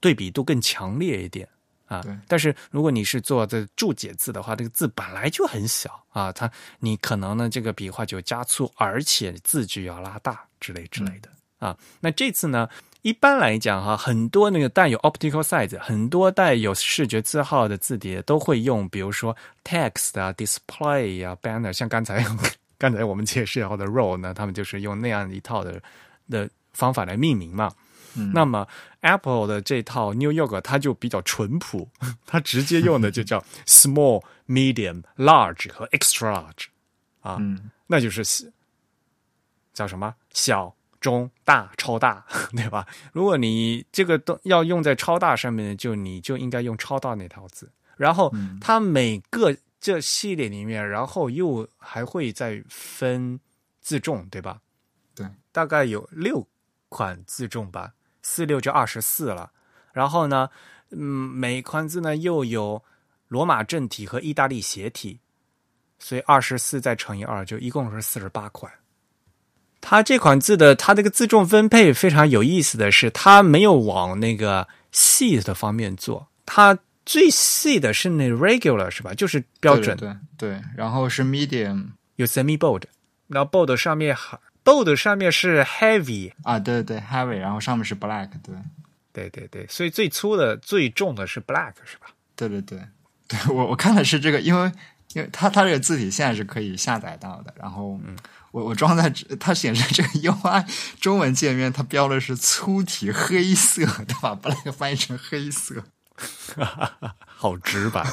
Speaker 1: 对比度更强烈一点。啊
Speaker 2: 对，
Speaker 1: 但是如果你是做的注解字的话，这个字本来就很小啊，它你可能呢这个笔画就加粗，而且字距要拉大之类之类的、啊。那这次呢，一般来讲哈，很多那个带有 optical size，很多带有视觉字号的字体都会用，比如说 text 啊、display 啊、banner，像刚才 <laughs> 刚才我们解释后的 role 呢，他们就是用那样一套的的方法来命名嘛。
Speaker 2: 嗯。
Speaker 1: 那么 Apple 的这套 New York 它就比较淳朴，<laughs> 它直接用的就叫 <laughs> small、medium、large 和 extra large 啊，
Speaker 2: 嗯。
Speaker 1: 那就是叫什么？小、中、大、超大，<laughs> 对吧？如果你这个都要用在超大上面，就你就应该用超大那套字。然后
Speaker 2: 嗯
Speaker 1: 它每个这系列里面，然后又还会再分自重，对吧？
Speaker 2: 对，
Speaker 1: 大概有六款自重吧，四六就二十四了。然后呢，嗯，每款字呢又有罗马正体和意大利斜体，所以二十四再乘以二，就一共是四十八款。它这款字的它这个字重分配非常有意思的是，它没有往那个细的方面做，它最细的是那 regular 是吧？就是标准。
Speaker 2: 对对对，然后是 medium
Speaker 1: 有 semi bold，然后 bold 上面还 bold 上面是 heavy，
Speaker 2: 啊，对对 heavy，然后上面是 black，对。
Speaker 1: 对对对，所以最粗的最重的是 black 是吧？
Speaker 2: 对对对。对，我我看的是这个，因为因为它它这个字体现在是可以下载到的，然后我我装在它显示这个 UI 中文界面，它标的是粗体黑色，它把 black 翻译成黑色。
Speaker 1: 好直白。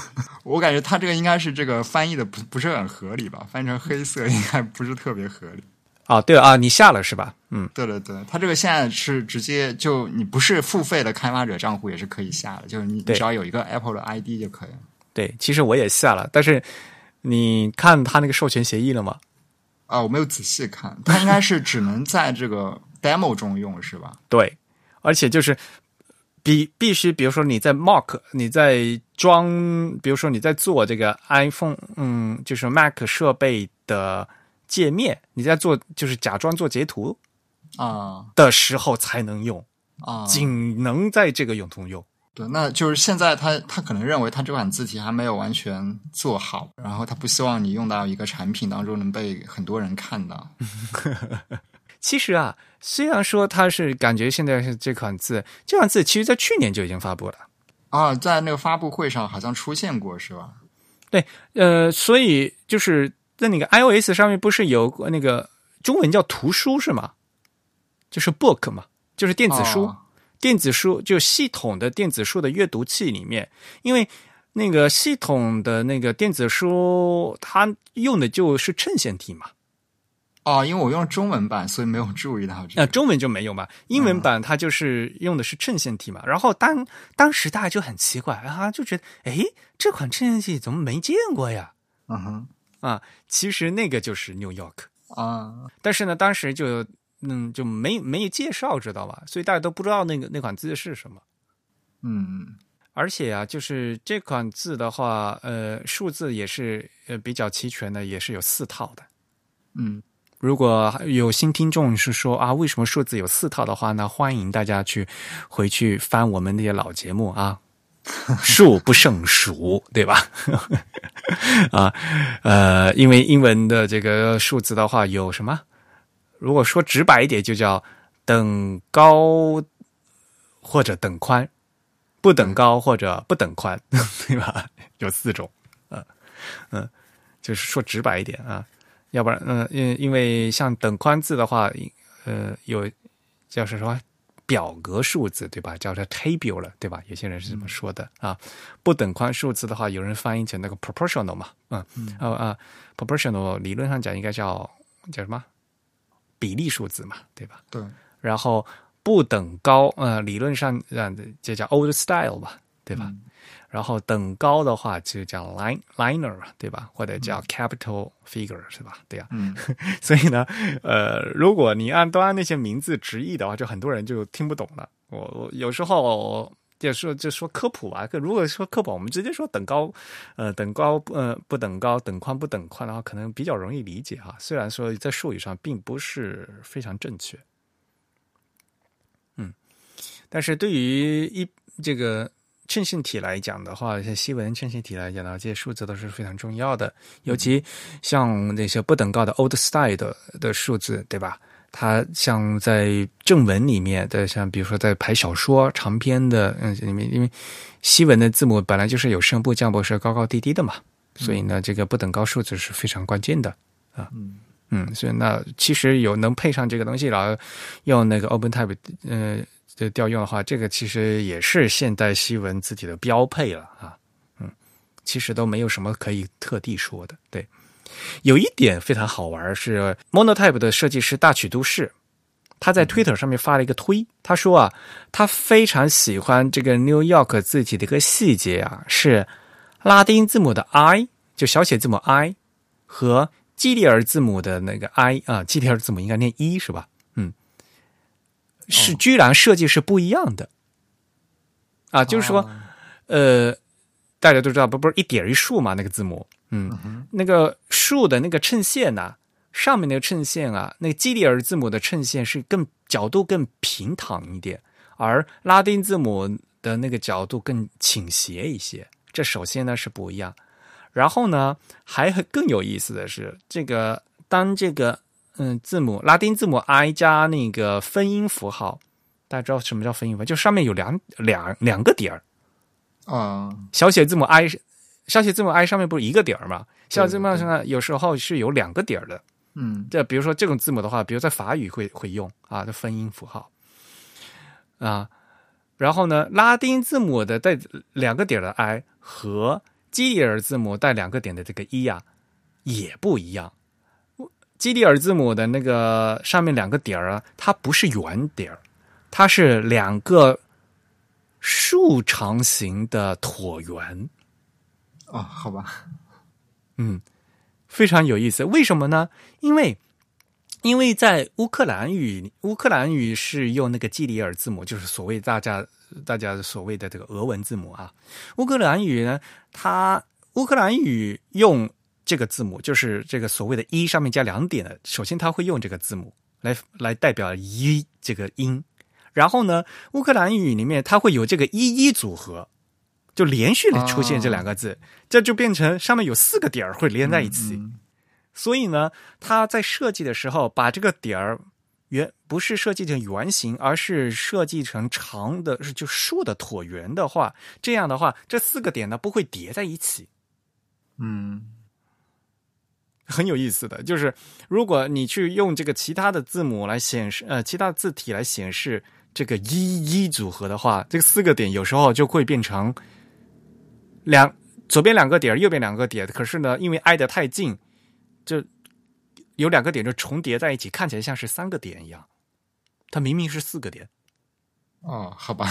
Speaker 2: 我感觉它这个应该是这个翻译的不不是很合理吧，翻译成黑色应该不是特别合理。
Speaker 1: 啊，对啊，你下了是吧？嗯，
Speaker 2: 对对对，它这个现在是直接就你不是付费的开发者账户也是可以下的，就是你只要有一个 Apple 的 ID 就可以了。
Speaker 1: 对，其实我也下了，但是你看他那个授权协议了吗？
Speaker 2: 啊，我没有仔细看，它应该是只能在这个 demo 中用是吧？
Speaker 1: 对，而且就是必必须，比如说你在 mock，你在装，比如说你在做这个 iPhone，嗯，就是 Mac 设备的界面，你在做就是假装做截图
Speaker 2: 啊
Speaker 1: 的时候才能用，
Speaker 2: 啊，
Speaker 1: 仅能在这个用途用。
Speaker 2: 对，那就是现在他他可能认为他这款字体还没有完全做好，然后他不希望你用到一个产品当中能被很多人看到。<laughs>
Speaker 1: 其实啊，虽然说它是感觉现在是这款字，这款字其实在去年就已经发布了。
Speaker 2: 啊，在那个发布会上好像出现过是吧？
Speaker 1: 对呃，所以就是在那个 iOS 上面不是有那个中文叫图书是吗？就是 book 嘛，就是电子书。
Speaker 2: 哦
Speaker 1: 电子书就系统的电子书的阅读器里面，因为那个系统的那个电子书，它用的就是衬线体嘛。
Speaker 2: 哦，因为我用中文版，所以没有注意到这
Speaker 1: 那、
Speaker 2: 个。
Speaker 1: 中文就没有嘛，英文版它就是用的是衬线体嘛。然后当当时大家就很奇怪啊，就觉得诶，这款衬线体怎么没见过呀？
Speaker 2: 嗯哼，
Speaker 1: 啊，其实那个就是 New York。
Speaker 2: 啊，
Speaker 1: 但是呢，当时就嗯就没没有介绍，知道吧？所以大家都不知道那个那款字是什么。
Speaker 2: 嗯，
Speaker 1: 而且啊，就是这款字的话，呃，数字也是呃比较齐全的，也是有四套的。
Speaker 2: 嗯，
Speaker 1: 如果有新听众是说啊，为什么数字有四套的话呢？欢迎大家去回去翻我们那些老节目啊，<laughs> 数不胜数，对吧？<laughs> 啊，呃，因为英文的这个数字的话有什么？如果说直白一点，就叫等高或者等宽，不等高或者不等宽，<laughs> 对吧？有四种，嗯、嗯，就是说直白一点啊，要不然，嗯、因因为像等宽字的话，呃，有叫是什么表格数字，对吧？叫做 table 了，对吧？有些人是这么说的、啊。不等宽数字的话，有人翻译成那个 proportional 嘛，嗯，啊啊，proportional 理论上讲应该叫叫什么比例数字嘛，对吧？
Speaker 2: 对，
Speaker 1: 然后不等高，呃，理论上呃就叫 old style 吧，对吧？然后等高的话就叫 line liner 嘛，对吧？或者叫 capital figure 是吧？对呀、
Speaker 2: 嗯，<laughs>
Speaker 1: 所以呢，呃，如果你按都按那些名字直译的话，就很多人就听不懂了。我我有时候就说就说科普啊，可如果说科普，我们直接说等高，呃，等高呃不等高，等宽不等宽的话，可能比较容易理解哈。虽然说在术语上并不是非常正确，嗯，但是对于一这个。衬线体来讲的话，像西文衬线体来讲的话，这些数字都是非常重要的。尤其像那些不等高的 old style 的的数字，对吧？它像在正文里面的，像比如说在排小说长篇的嗯里面，因为西文的字母本来就是有声部降部是高高低低的嘛，所以呢，这个不等高数字是非常关键的啊。
Speaker 2: 嗯
Speaker 1: 嗯，所以那其实有能配上这个东西，然后用那个 OpenType 呃的调用的话，这个其实也是现代西文字体的标配了啊。嗯，其实都没有什么可以特地说的。对，有一点非常好玩是 Monotype 的设计师大曲都市，他在 Twitter 上面发了一个推，他说啊，他非常喜欢这个 New York 字体的一个细节啊，是拉丁字母的 I，就小写字母 I 和基里尔字母的那个 I 啊，基里尔字母应该念一是吧？嗯，是居然设计是不一样的。啊，就是说，
Speaker 2: 哦。
Speaker 1: 呃，大家都知道不不是一点一竖嘛，那个字母，嗯，
Speaker 2: 哼
Speaker 1: 那个竖的那个衬线呐、上面那个衬线啊，那个基里尔字母的衬线是更角度更平躺一点，而拉丁字母的那个角度更倾斜一些。这首先呢是不一样，然后呢还很更有意思的是，这个当这个嗯字母拉丁字母 i 加那个分音符号，大家知道什么叫分音符？就上面有两两两个点儿，
Speaker 2: 啊，
Speaker 1: 小写字母 i，小写字母 i 上面不是一个点儿吗？
Speaker 2: 对
Speaker 1: 小写字母上面有时候是有两个点儿的。
Speaker 2: 嗯
Speaker 1: 这比如说这种字母的话，比如在法语会会用啊，这分音符号啊。然后呢，拉丁字母的带两个点的 i 和基里尔字母带两个点的这个 e 啊，也不一样。基里尔字母的那个上面两个点儿啊，它不是圆点儿，它是两个竖长形的椭圆。
Speaker 2: 哦，好吧，<laughs>
Speaker 1: 嗯，非常有意思。为什么呢？因为因为在乌克兰语，乌克兰语是用那个基里尔字母，就是所谓大家大家所谓的这个俄文字母啊。乌克兰语呢，它乌克兰语用这个字母，就是这个所谓的“一”上面加两点的。首先，它会用这个字母来来代表“一”这个音。然后呢，乌克兰语里面它会有这个“一一”组合，就连续的出现这两个字，这就变成上面有四个点儿会连在一起。
Speaker 2: 嗯
Speaker 1: 所以呢，他在设计的时候把这个点儿圆不是设计成圆形，而是设计成长的，是就竖的椭圆的话，这样的话，这四个点呢不会叠在一起，
Speaker 2: 嗯
Speaker 1: 很有意思的。就是如果你去用这个其他的字母来显示，呃，其他的字体来显示这个一一组合的话，这个四个点有时候就会变成两左边两个点，右边两个点，可是呢，因为挨得太近，就有两个点就重叠在一起，看起来像是三个点一样。它明明是四个点，
Speaker 2: 哦，好吧，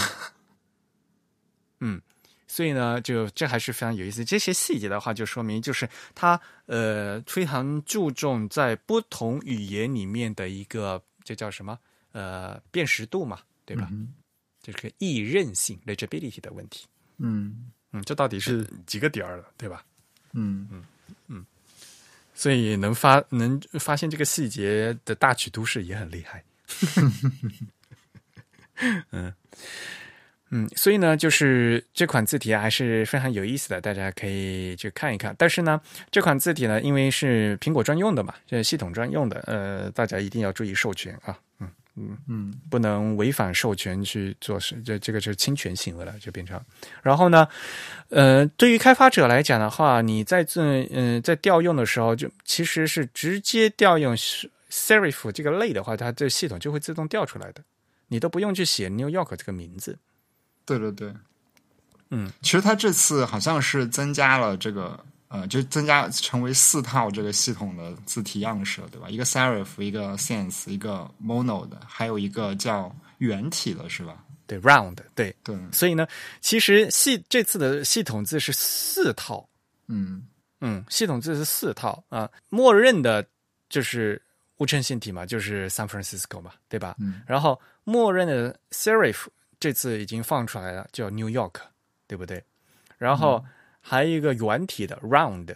Speaker 2: <laughs> 嗯
Speaker 1: 所以呢，就这还是非常有意思。这些细节的话，就说明就是它呃非常注重在不同语言里面的一个这叫什么呃辨识度嘛，对吧？
Speaker 2: 嗯
Speaker 1: 这个易韧性 （legibility） 的问题。
Speaker 2: 嗯
Speaker 1: 嗯，这到底是几个点儿了，对吧？
Speaker 2: 嗯嗯嗯
Speaker 1: 所以能发能发现这个细节的大曲都市也很厉害。嗯嗯，所以呢，就是这款字体还是非常有意思的，大家可以去看一看。但是呢，这款字体呢，因为是苹果专用的嘛，这是系统专用的，呃，大家一定要注意授权啊，嗯嗯。
Speaker 2: 嗯
Speaker 1: 不能违反授权去做事，这这个是侵权行为了，就变成。然后呢，呃，对于开发者来讲的话，你在这嗯、在调用的时候，就其实是直接调用 serif 这个类的话，它这系统就会自动调出来的，你都不用去写 New York 这个名字。
Speaker 2: 对对对，
Speaker 1: 嗯，
Speaker 2: 其实它这次好像是增加了这个呃，就增加成为四套这个系统的字体样式，对吧？一个 serif，一个 sans，一个 mono 的，还有一个叫圆体的，是吧？
Speaker 1: 对，round 对，
Speaker 2: 对，
Speaker 1: 所以呢，其实系这次的系统字是四套，
Speaker 2: 嗯
Speaker 1: 嗯，系统字是四套啊，默认的就是无衬线体嘛，就是 San Francisco 嘛，对吧？
Speaker 2: 嗯
Speaker 1: 然后默认的 serif 这次已经放出来了，叫 New York，对不对？然后还有一个圆体的 round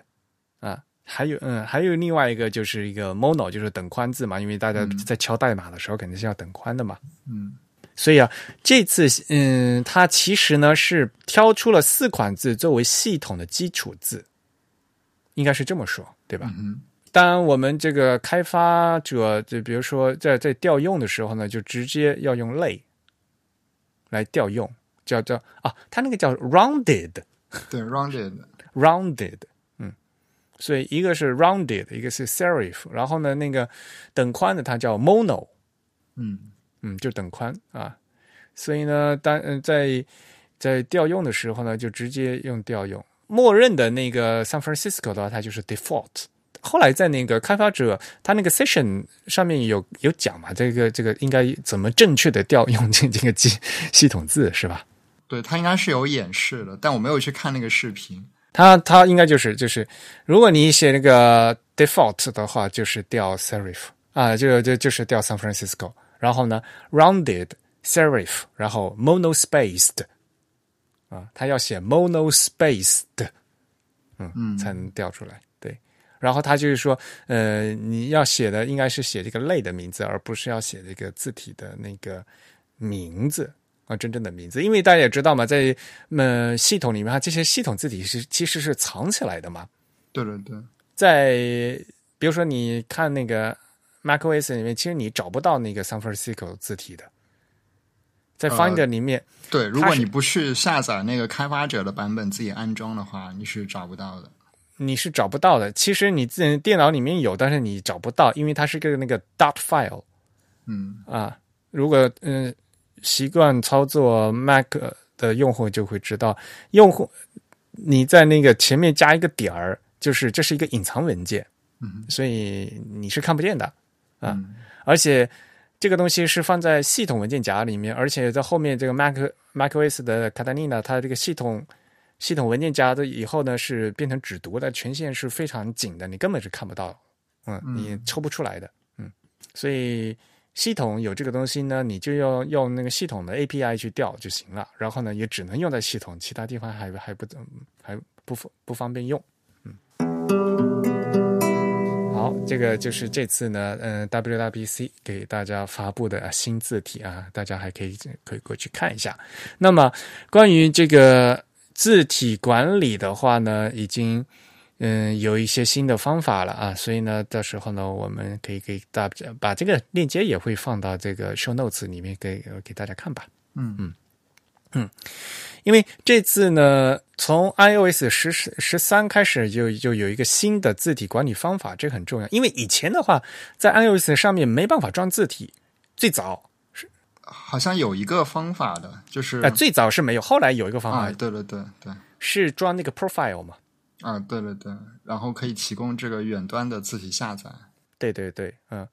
Speaker 1: 啊，还有嗯，还有另外一个就是一个 mono，就是等宽字嘛，因为大家在敲代码的时候肯定是要等宽的嘛。
Speaker 2: 嗯
Speaker 1: 所以啊，这次嗯，它其实呢是挑出了四款字作为系统的基础字，应该是这么说，对吧？
Speaker 2: 嗯
Speaker 1: 当，我们这个开发者，就比如说在在调用的时候呢，就直接要用类来调用，叫叫啊，它那个叫 rounded <laughs>
Speaker 2: 对
Speaker 1: ，rounded，rounded，嗯，所以一个是 rounded，一个是 serif，然后呢，那个等宽的它叫 mono，
Speaker 2: 嗯
Speaker 1: 嗯，就等宽啊。所以呢，当嗯在在调用的时候呢，就直接用调用。默认的那个 San Francisco 的话，它就是 default。后来在那个开发者他那个 session 上面有有讲嘛，这个这个应该怎么正确的调用这这个系系统字是吧？
Speaker 2: 对，它应该是有演示的，但我没有去看那个视频。
Speaker 1: 它它应该就是就是，如果你写那个 default 的话，就是调 serif 啊，就就就是调 San Francisco，然后呢 rounded serif，然后 monospaced 啊，它要写 monospaced，嗯，
Speaker 2: 嗯
Speaker 1: 才能调出来。对，然后他就是说，呃，你要写的应该是写这个类的名字，而不是要写这个字体的那个名字。啊，真正的名字，因为大家也知道嘛，在呃系统里面，它这些系统字体是其实是藏起来的嘛。
Speaker 2: 对对对，
Speaker 1: 在比如说你看那个 macOS 里面，其实你找不到那个 San Francisco 字体的，在
Speaker 2: 呃
Speaker 1: Finder 里面，
Speaker 2: 对，如果你不去下载那个开发者的版本自己安装的话，你是找不到的。
Speaker 1: 你是找不到的。其实你自己电脑里面有，但是你找不到，因为它是个那个 dot file
Speaker 2: 嗯
Speaker 1: 啊。如果嗯、习惯操作 Mac 的用户就会知道，用户你在那个前面加一个点儿，就是这是一个隐藏文件。
Speaker 2: 嗯
Speaker 1: 所以你是看不见的啊。
Speaker 2: 嗯
Speaker 1: 而且这个东西是放在系统文件夹里面，而且在后面这个 Mac macOS 的 Catalina，它这个系统系统文件夹的以后呢是变成只读的，权限是非常紧的，你根本是看不到，嗯，
Speaker 2: 嗯
Speaker 1: 你抽不出来的，嗯，所以系统有这个东西呢，你就要用那个系统的 API 去调就行了，然后呢也只能用在系统，其他地方还还不怎还不不方便用。嗯好，这个就是这次呢，嗯、WWDC 给大家发布的新字体啊，大家还可以可以过去看一下。那么关于这个字体管理的话呢，已经嗯有一些新的方法了啊，所以呢，到时候呢，我们可以给大家把这个链接也会放到这个 show notes 里面给给大家看吧。
Speaker 2: 嗯嗯嗯
Speaker 1: 因为这次呢，从 iOS 十十三开始就就有一个新的字体管理方法，这个很重要。因为以前的话，在 iOS 上面没办法装字体，最早
Speaker 2: 好像有一个方法的，就是
Speaker 1: 呃最早是没有，后来有一个方法、
Speaker 2: 啊，对对对对，
Speaker 1: 是装那个 profile 嘛。
Speaker 2: 啊，对对对，然后可以提供这个远端的字体下载。
Speaker 1: 对对对，嗯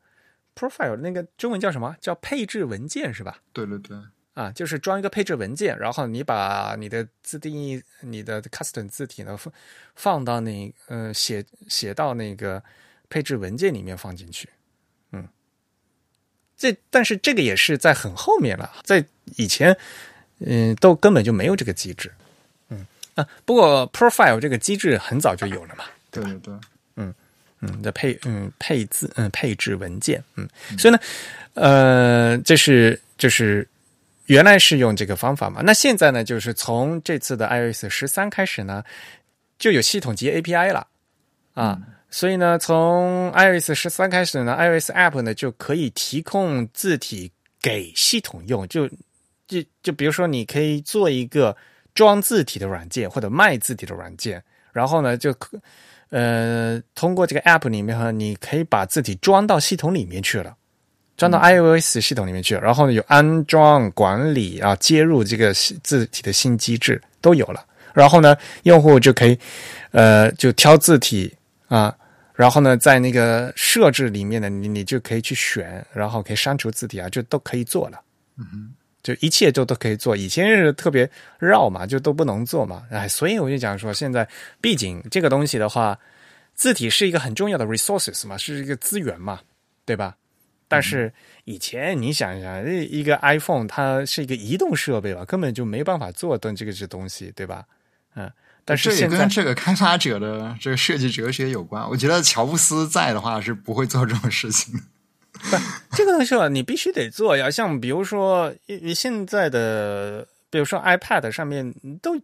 Speaker 1: ，profile 那个中文叫什么？叫配置文件是吧？
Speaker 2: 对对对，
Speaker 1: 啊，就是装一个配置文件，然后你把你的自定义、你的 custom 字体呢放放到那呃写写到那个配置文件里面放进去，嗯，这但是这个也是在很后面了，在以前嗯、都根本就没有这个机制，嗯啊，不过 profile 这个机制很早就有了嘛，
Speaker 2: 对对对，
Speaker 1: 嗯的配嗯配置嗯配置文件嗯，所以呢，呃，这是就是原来是用这个方法嘛，那现在呢，就是从这次的 iOS 十三开始呢，就有系统级 API 了啊。所以呢，从 iOS 十三开始呢，iOS App 呢就可以提供字体给系统用，就就就比如说，你可以做一个装字体的软件或者卖字体的软件，然后呢，就可呃通过这个 App 里面哈，你可以把字体装到系统里面去了。装到 iOS 系统里面去，然后呢有安装、管理啊、接入这个字体的新机制都有了。然后呢，用户就可以呃就挑字体啊，然后呢在那个设置里面呢，你你就可以去选，然后可以删除字体啊，就都可以做了。
Speaker 2: 嗯
Speaker 1: 就一切就都可以做，以前是特别绕嘛，就都不能做嘛，哎，所以我就讲说，现在毕竟这个东西的话，字体是一个很重要的 resources 嘛，是一个资源嘛，对吧？但是以前你想一想，一个 iPhone 它是一个移动设备吧，根本就没办法做的这个这东西，对吧？嗯，但是
Speaker 2: 这也跟这个开发者的这个设计哲学有关。我觉得乔布斯在的话是不会做这种事情的。
Speaker 1: 这个东西吧，你必须得做呀。像比如说，呃现在的，比如说 iPad 上面都，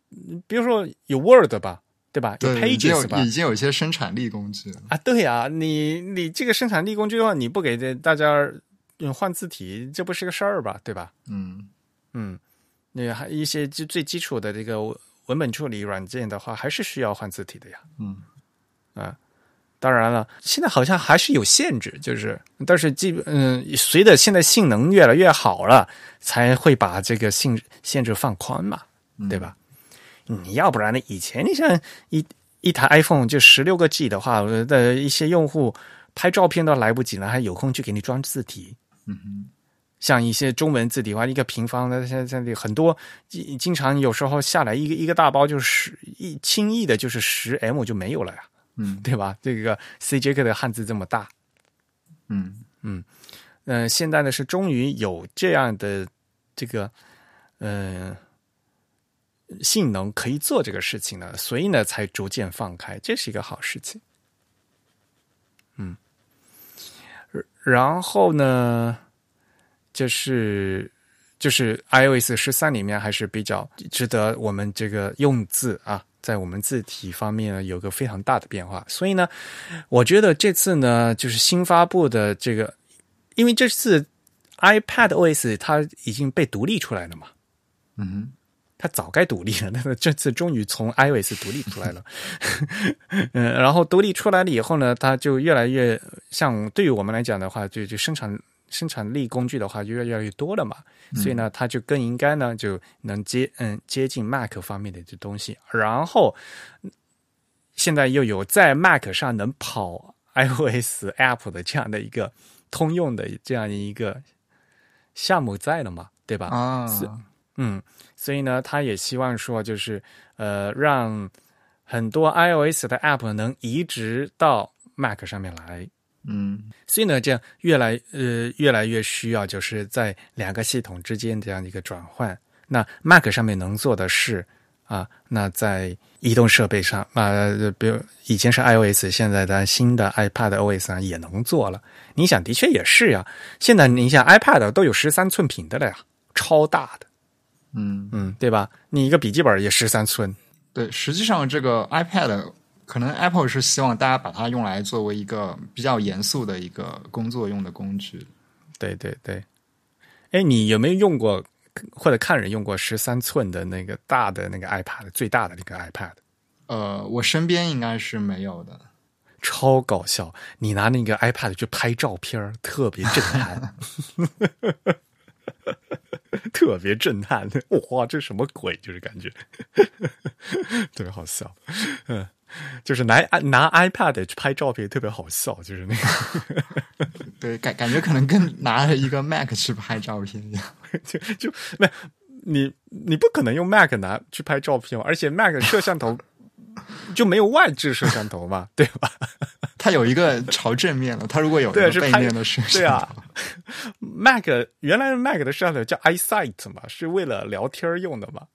Speaker 1: 比如说有 Word 吧，对吧？有
Speaker 2: 对，已经有
Speaker 1: Pages 吧
Speaker 2: 已，经有一些生产力工具了。
Speaker 1: 啊，对呀、你你这个生产力工具的话，你不给这大家嗯换字体，这不是个事儿吧？对吧？
Speaker 2: 嗯
Speaker 1: 嗯，那还一些最最基础的这个文本处理软件的话，还是需要换字体的呀。
Speaker 2: 嗯
Speaker 1: 啊，当然了，现在好像还是有限制，就是但是基本嗯，随着现在性能越来越好了，才会把这个性限制放宽嘛，对吧？你要不然呢？以前你像一一台 iPhone 就十六个 G 的话，我的一些用户拍照片都来不及了，还有空去给你装字体。
Speaker 2: 嗯哼
Speaker 1: 像一些中文字体的话，一个平方的，现在现在很多，经经常有时候下来一个一个大包就是十一轻易的就是十 M 就没有了呀，
Speaker 2: 嗯
Speaker 1: 对吧？这个 CJK 的汉字这么大，
Speaker 2: 嗯
Speaker 1: 嗯嗯、现在呢是终于有这样的这个嗯、呃性能可以做这个事情了，所以呢才逐渐放开，这是一个好事情。嗯，然后呢，就是就是 iOS 十三里面还是比较值得我们这个用字啊，在我们字体方面呢有个非常大的变化，所以呢，我觉得这次呢就是新发布的这个，因为这次 iPad OS 它已经被独立出来了嘛，
Speaker 2: 嗯哼
Speaker 1: 它早该独立了，但是这次终于从 iOS 独立出来了。嗯，<laughs> 然后独立出来了以后呢，它就越来越像对于我们来讲的话，就就生产生产力工具的话就越来越多了嘛，所以呢，它就更应该呢就能接嗯接近 Mac 方面的这东西，然后现在又有在 Mac 上能跑 iOS App 的这样的一个通用的这样一个项目在了嘛，对吧？
Speaker 2: 啊，
Speaker 1: 嗯，所以呢，他也希望说，就是呃，让很多 iOS 的 App 能移植到 Mac 上面来。
Speaker 2: 嗯
Speaker 1: 所以呢，这样越来呃越来越需要，就是在两个系统之间这样的一个转换。那 Mac 上面能做的事啊，那在移动设备上啊，比如以前是 iOS，现在的新的 iPad OS 上也能做了。你想，的确也是呀。现在你想 iPad 都有十三寸屏的了呀，超大的，
Speaker 2: 嗯，
Speaker 1: 嗯，对吧？你一个笔记本也十三寸，
Speaker 2: 对，实际上这个 iPad 可能 Apple 是希望大家把它用来作为一个比较严肃的一个工作用的工具。
Speaker 1: 对对对。哎，你有没有用过或者看人用过十三寸的那个大的那个 iPad，最大的那个 iPad？
Speaker 2: 呃，我身边应该是没有的。
Speaker 1: 超搞笑！你拿那个 iPad 去拍照片特别震撼，<laughs> <laughs> 特别震撼！<laughs> 哇，这什么鬼？就是感觉 <laughs> 特别好笑。嗯，就是拿拿 iPad 去拍照片特别好笑，就是那个
Speaker 2: 对，感感觉可能跟拿着一个 Mac 去拍照片一样。
Speaker 1: 就就那你你不可能用 Mac 拿去拍照片，而且 Mac 摄像头就没有外置摄像头嘛，对吧？
Speaker 2: 它有一个朝正面的，它如果有一个背面的摄像头，
Speaker 1: 对啊，Mac 原来 Mac 的摄像头叫 iSight 嘛，是为了聊天用的嘛，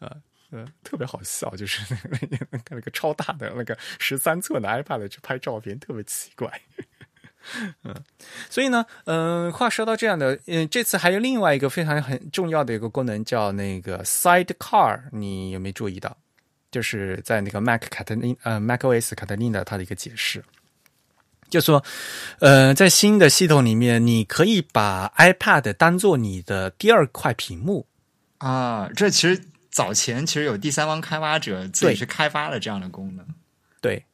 Speaker 1: 啊。嗯，特别好笑，就是那个那个超大的那个十三寸的 iPad 去拍照片，特别奇怪。<laughs> 嗯，所以呢，嗯、话说到这样的，嗯、这次还有另外一个非常很重要的一个功能，叫那个 Sidecar，你有没有注意到？就是在那个 Mac Catalina 呃 macOS Catalina 它的一个解释，就说，呃，在新的系统里面，你可以把 iPad 当做你的第二块屏幕。
Speaker 2: 啊，这其实早前其实有第三方开发者自己
Speaker 1: 对
Speaker 2: 去开发了这样的功能。
Speaker 1: 对，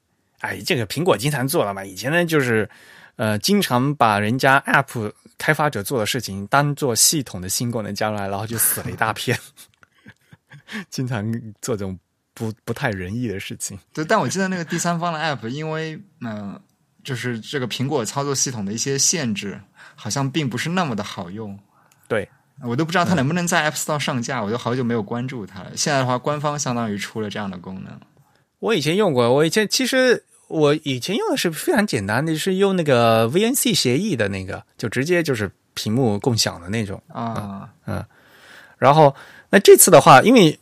Speaker 1: 哎，这个苹果经常做了嘛。以前呢，就是呃，经常把人家 App 开发者做的事情当做系统的新功能加入来，然后就死了一大片。<laughs> 经常做这种不不太仁义的事情。<laughs>
Speaker 2: 对，但我记得那个第三方的 App，因为嗯、呃就是这个苹果操作系统的一些限制，好像并不是那么的好用。
Speaker 1: 对，
Speaker 2: 我都不知道它能不能在 App Store 上架，我都好久没有关注它了。现在的话，官方相当于出了这样的功能。
Speaker 1: 我以前用过，我以前其实我以前用的是非常简单的，是用那个 VNC 协议的那个，就直接就是屏幕共享的那种。
Speaker 2: 啊，嗯
Speaker 1: 然后那这次的话，因为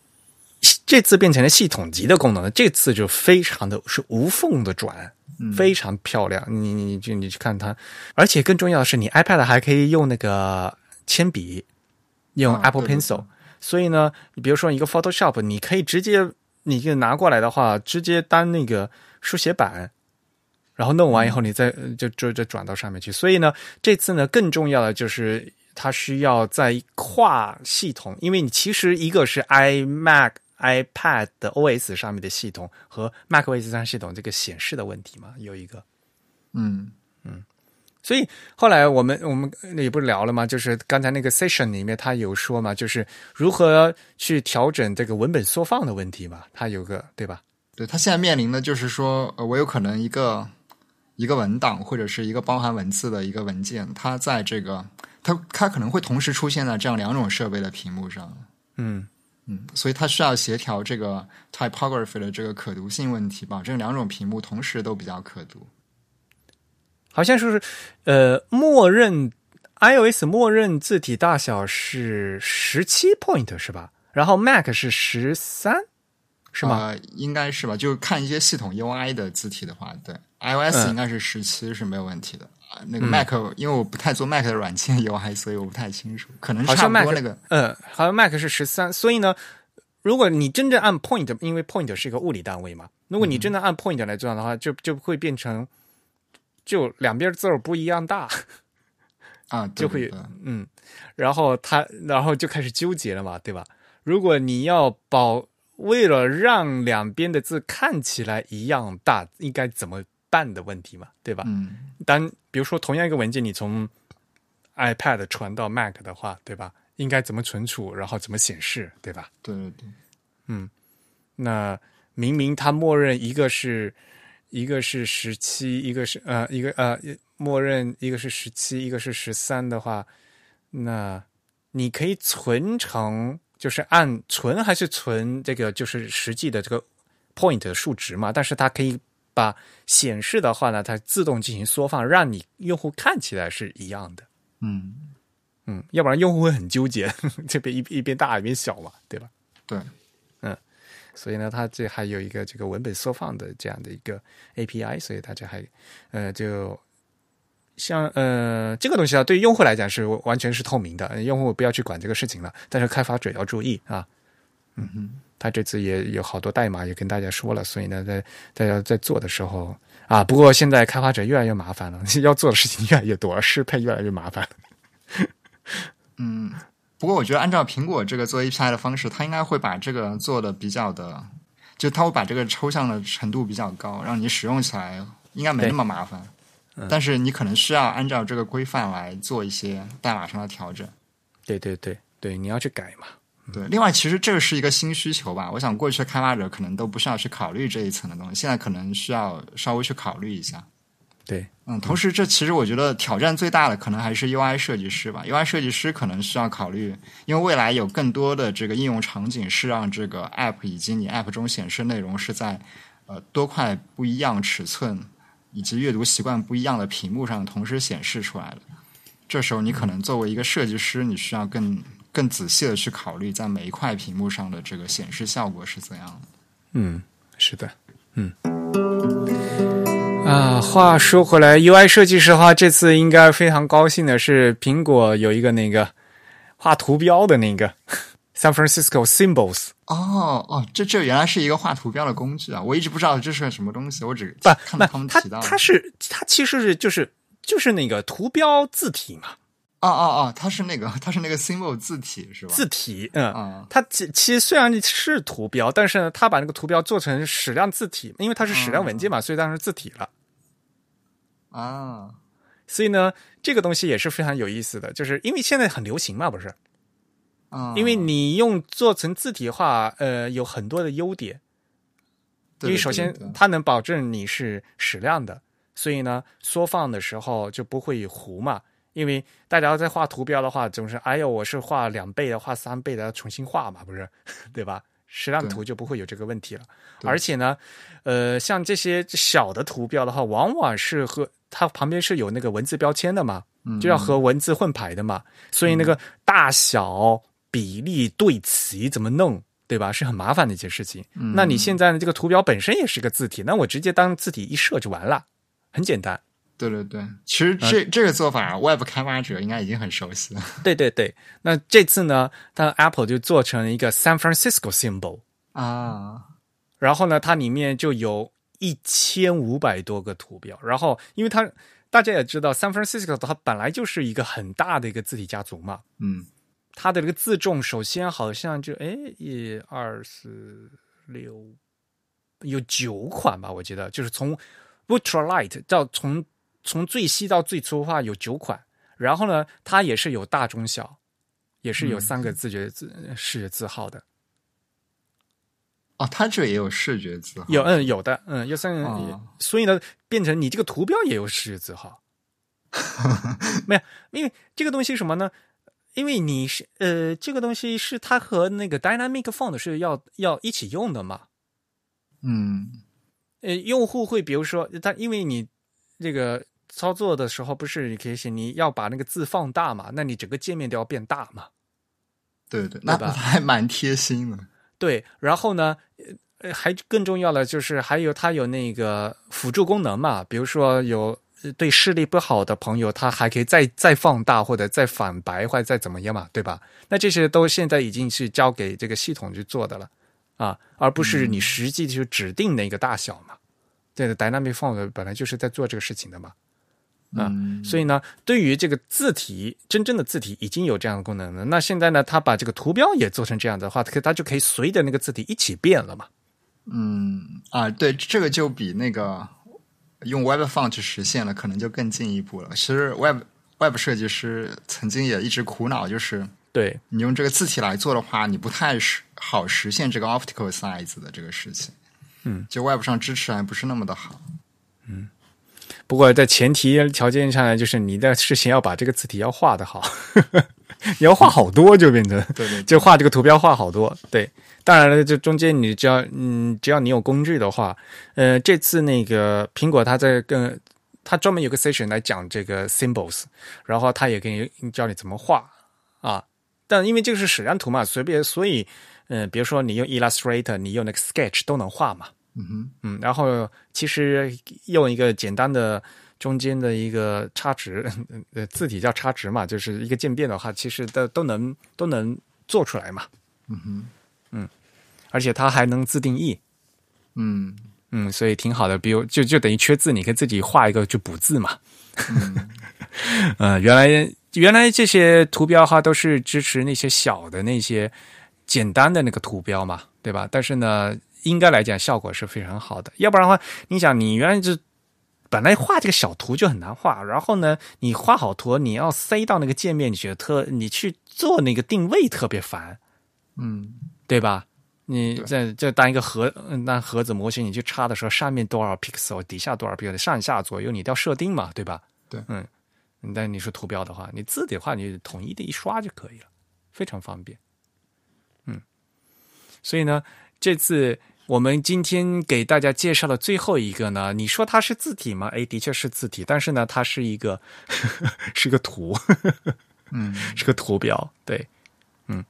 Speaker 1: 这次变成了系统级的功能，这次就非常的是无缝的转，
Speaker 2: 嗯
Speaker 1: 非常漂亮。你你你就你去看它，而且更重要的是，你 iPad 还可以用那个铅笔，用
Speaker 2: 啊
Speaker 1: Apple Pencil。所以呢，你比如说一个 Photoshop，你可以直接你就拿过来的话，直接当那个书写板，然后弄完以后，你再呃就就就转到上面去。所以呢，这次呢更重要的就是它需要在跨系统，因为你其实一个是 iMac、iPad 的 OS 上面的系统和 macOS 上系统这个显示的问题嘛，有一个。
Speaker 2: 嗯嗯
Speaker 1: 所以后来我们我们也不是聊了吗？就是刚才那个 session 里面他有说嘛，就是如何去调整这个文本缩放的问题嘛，他有个对吧？
Speaker 2: 对，它现在面临的就是说，呃，我有可能一个一个文档或者是一个包含文字的一个文件，它在这个它它可能会同时出现在这样两种设备的屏幕上。
Speaker 1: 嗯，
Speaker 2: 嗯，所以它需要协调这个 typography 的这个可读性问题，保证两种屏幕同时都比较可读。
Speaker 1: 好像说是呃，默认 iOS 默认字体大小是十七 point 是吧？然后 Mac 是十三是吗？
Speaker 2: 呃，应该是吧？就看一些系统 UI 的字体的话，对 iOS
Speaker 1: 嗯
Speaker 2: 应该是十七是没有问题的。啊那个 Mac，、因为我不太做 Mac 的软件 UI，所以我不太清楚，可能
Speaker 1: 好像
Speaker 2: 差不
Speaker 1: Mac
Speaker 2: 多那个。
Speaker 1: 嗯，好像 Mac 是十三，所以呢，如果你真正按 point，因为 point 是一个物理单位嘛，如果你真的按 point 来做的话，就就会变成就两边字儿不一样大，
Speaker 2: 啊，<laughs> 对
Speaker 1: 就会嗯，然后他然后就开始纠结了嘛，对吧？如果你要保为了让两边的字看起来一样大，应该怎么办的问题嘛，对吧？
Speaker 2: 嗯
Speaker 1: 当比如说同样一个文件，你从 iPad 传到 Mac 的话，对吧？应该怎么存储，然后怎么显示，对吧？
Speaker 2: 对对对，
Speaker 1: 那明明它默认一个是一个是十七，一个是呃一个呃默认一个是十七，一个是十三的话，那你可以存成就是按存还是存这个就是实际的这个 point 的数值嘛？但是它可以把显示的话呢，它自动进行缩放，让你用户看起来是一样的。
Speaker 2: 嗯
Speaker 1: 嗯，要不然用户会很纠结，<laughs> 这边一一边大一边小嘛，对吧？
Speaker 2: 对，嗯
Speaker 1: 所以呢，它这还有一个这个文本缩放的这样的一个 API，所以大家还呃就像呃这个东西啊，对于用户来讲是完全是透明的，呃用户不要去管这个事情了，但是开发者要注意啊。
Speaker 2: 嗯哼，
Speaker 1: 他这次也有好多代码也跟大家说了，所以呢，在大家在做的时候啊，不过现在开发者越来越麻烦了，<laughs> 要做的事情越来越多，适配越来越麻烦。<laughs>
Speaker 2: 嗯。不过我觉得按照苹果这个做 API 的方式，它应该会把这个做的比较的，就它会把这个抽象的程度比较高，让你使用起来应该没那么麻烦。但是你可能需要按照这个规范来做一些代码上的调整。
Speaker 1: 对对对对，你要去改嘛。
Speaker 2: 对，另外其实这个是一个新需求吧。我想过去的开发者可能都不需要去考虑这一层的东西，现在可能需要稍微去考虑一下。
Speaker 1: 对，
Speaker 2: 嗯，同时这其实我觉得挑战最大的可能还是 UI 设计师吧。UI 设计师可能需要考虑，因为未来有更多的这个应用场景是让这个 App 以及你 App 中显示内容是在呃多块不一样尺寸以及阅读习惯不一样的屏幕上同时显示出来的。这时候你可能作为一个设计师，你需要更更仔细的去考虑在每一块屏幕上的这个显示效果是怎样的。
Speaker 1: 嗯，是的，嗯。啊，话说回来，UI 设计师的话，这次应该非常高兴的是，苹果有一个那个画图标的那个 <laughs> San Francisco Symbols。
Speaker 2: 哦哦，这这原来是一个画图标的工具啊！我一直不知道这是个什么东西，我只
Speaker 1: 不
Speaker 2: 看到他们提到。
Speaker 1: 它是它其实是就是就是那个图标字体嘛，
Speaker 2: 哦哦哦，它是那个 <laughs> 它是那个 symbol 字体是吧？
Speaker 1: 字体，嗯，
Speaker 2: 啊
Speaker 1: 它其其实虽然是图标，但是呢，它把那个图标做成矢量字体，因为它是矢量文件嘛，所以当然是字体了。
Speaker 2: 啊
Speaker 1: 所以呢，这个东西也是非常有意思的，就是因为现在很流行嘛，不是？
Speaker 2: 啊！
Speaker 1: 因为你用做成字体的话，呃，有很多的优点。因
Speaker 2: 对
Speaker 1: 为首先它能保证你是矢量的，所以呢，缩放的时候就不会糊嘛。因为大家在画图标的话，总是哎呦，我是画两倍的，画三倍的，要重新画嘛，不是？<laughs> 对吧？矢量图就不会有这个问题了。而且呢，呃，像这些小的图标的话，往往是和它旁边是有那个文字标签的嘛，
Speaker 2: 嗯
Speaker 1: 就要和文字混排的嘛，所以那个大小比例对齐怎么弄，对吧？是很麻烦的一件事情。
Speaker 2: 嗯
Speaker 1: 那你现在呢，这个图标本身也是个字体，那我直接当字体一设就完了，很简单。
Speaker 2: 对对对，其实这、这个做法，Web 开发者应该已经很熟悉了。<laughs>
Speaker 1: 对对对，那这次呢，它 Apple 就做成了一个 San Francisco symbol，
Speaker 2: 啊，
Speaker 1: 然后呢，它里面就有一千五百多个图标，然后因为它大家也知道，San Francisco 它本来就是一个很大的一个字体家族嘛，
Speaker 2: 嗯。
Speaker 1: 它的这个字重首先好像就哎一二四六有九款吧，我记得。就是从 ultralight 到从从最细到最粗的话有九款，然后呢，它也是有大中小，也是有
Speaker 2: 嗯
Speaker 1: 三个字觉字视觉字号的，
Speaker 2: 哦，它这也有视觉字号，
Speaker 1: 有嗯有的嗯有三个，
Speaker 2: 哦
Speaker 1: 所以呢，变成你这个图标也有视觉字号，<laughs> 没有，因为这个东西什么呢？因为你是呃，这个东西是它和那个 Dynamic Font 是要要一起用的嘛。
Speaker 2: 嗯。
Speaker 1: 呃，用户会比如说，他因为你这个操作的时候，不是你可以写你要把那个字放大嘛，那你整个界面都要变大嘛。
Speaker 2: 对对，那
Speaker 1: 对
Speaker 2: 还蛮贴心的。
Speaker 1: 对，然后呢，呃，还更重要的就是还有它有那个辅助功能嘛，比如说有呃对视力不好的朋友，他还可以再再放大或者再反白或者再怎么样嘛，对吧？那这些都现在已经是交给这个系统去做的了啊，而不是你实际去指定那个大小嘛。这个 Dynamic Font 本来就是在做这个事情的嘛。啊
Speaker 2: 嗯，
Speaker 1: 所以呢，对于这个字体，真正的字体已经有这样的功能了。那现在呢，它把这个图标也做成这样的话，它它就可以随着那个字体一起变了嘛。
Speaker 2: 嗯啊，对，这个就比那个用 Web Font 去实现了，可能就更进一步了。其实 Web Web 设计师曾经也一直苦恼，就是
Speaker 1: 对
Speaker 2: 你用这个字体来做的话，你不太实好实现这个 optical size 的这个事情。
Speaker 1: 嗯，
Speaker 2: 就 Web 上支持还不是那么的好。
Speaker 1: 嗯不过在前提条件下呢，就是你的事情要把这个字体要画的好，<laughs> 你要画好多，就变成
Speaker 2: 对对，
Speaker 1: 就画这个图标画好多。对，当然了，这中间你只要嗯，只要你有工具的话，呃，这次那个苹果它在跟它专门有个 session 来讲这个 symbols，然后它也给你教你怎么画啊。但因为这个是矢量图嘛，随便所以嗯、呃比如说你用 Illustrator，你用那个 Sketch 都能画嘛。
Speaker 2: 嗯哼，
Speaker 1: 嗯，然后其实用一个简单的中间的一个差值，<laughs> 呃，字体叫差值嘛，就是一个渐变的话，其实都都能都能做出来嘛。
Speaker 2: 嗯哼，嗯
Speaker 1: 而且它还能自定义，
Speaker 2: 嗯
Speaker 1: 嗯，所以挺好的。比如就就等于缺字，你可以自己画一个就补字嘛。
Speaker 2: 嗯 <laughs>
Speaker 1: 呃，原来原来这些图标哈都是支持那些小的那些简单的那个图标嘛，对吧？但是呢，应该来讲效果是非常好的。要不然的话，你想你原来就本来画这个小图就很难画，然后呢，你画好图你要塞到那个界面，你觉得特你去做那个定位特别烦，
Speaker 2: 嗯
Speaker 1: 对吧？你
Speaker 2: 在
Speaker 1: 这这当一个盒，嗯那盒子模型你去插的时候，上面多少 pixel，底下多少 pixel，上下左右你都要设定嘛，对吧？
Speaker 2: 对
Speaker 1: 嗯，但你说图标的话，你字的话，你统一的一刷就可以了，非常方便。嗯，所以呢，这次我们今天给大家介绍的最后一个呢，你说它是字体吗？哎，的确是字体，但是呢，它是一个 <laughs> 是个图，<laughs>
Speaker 2: 嗯
Speaker 1: 是个图标，对，嗯，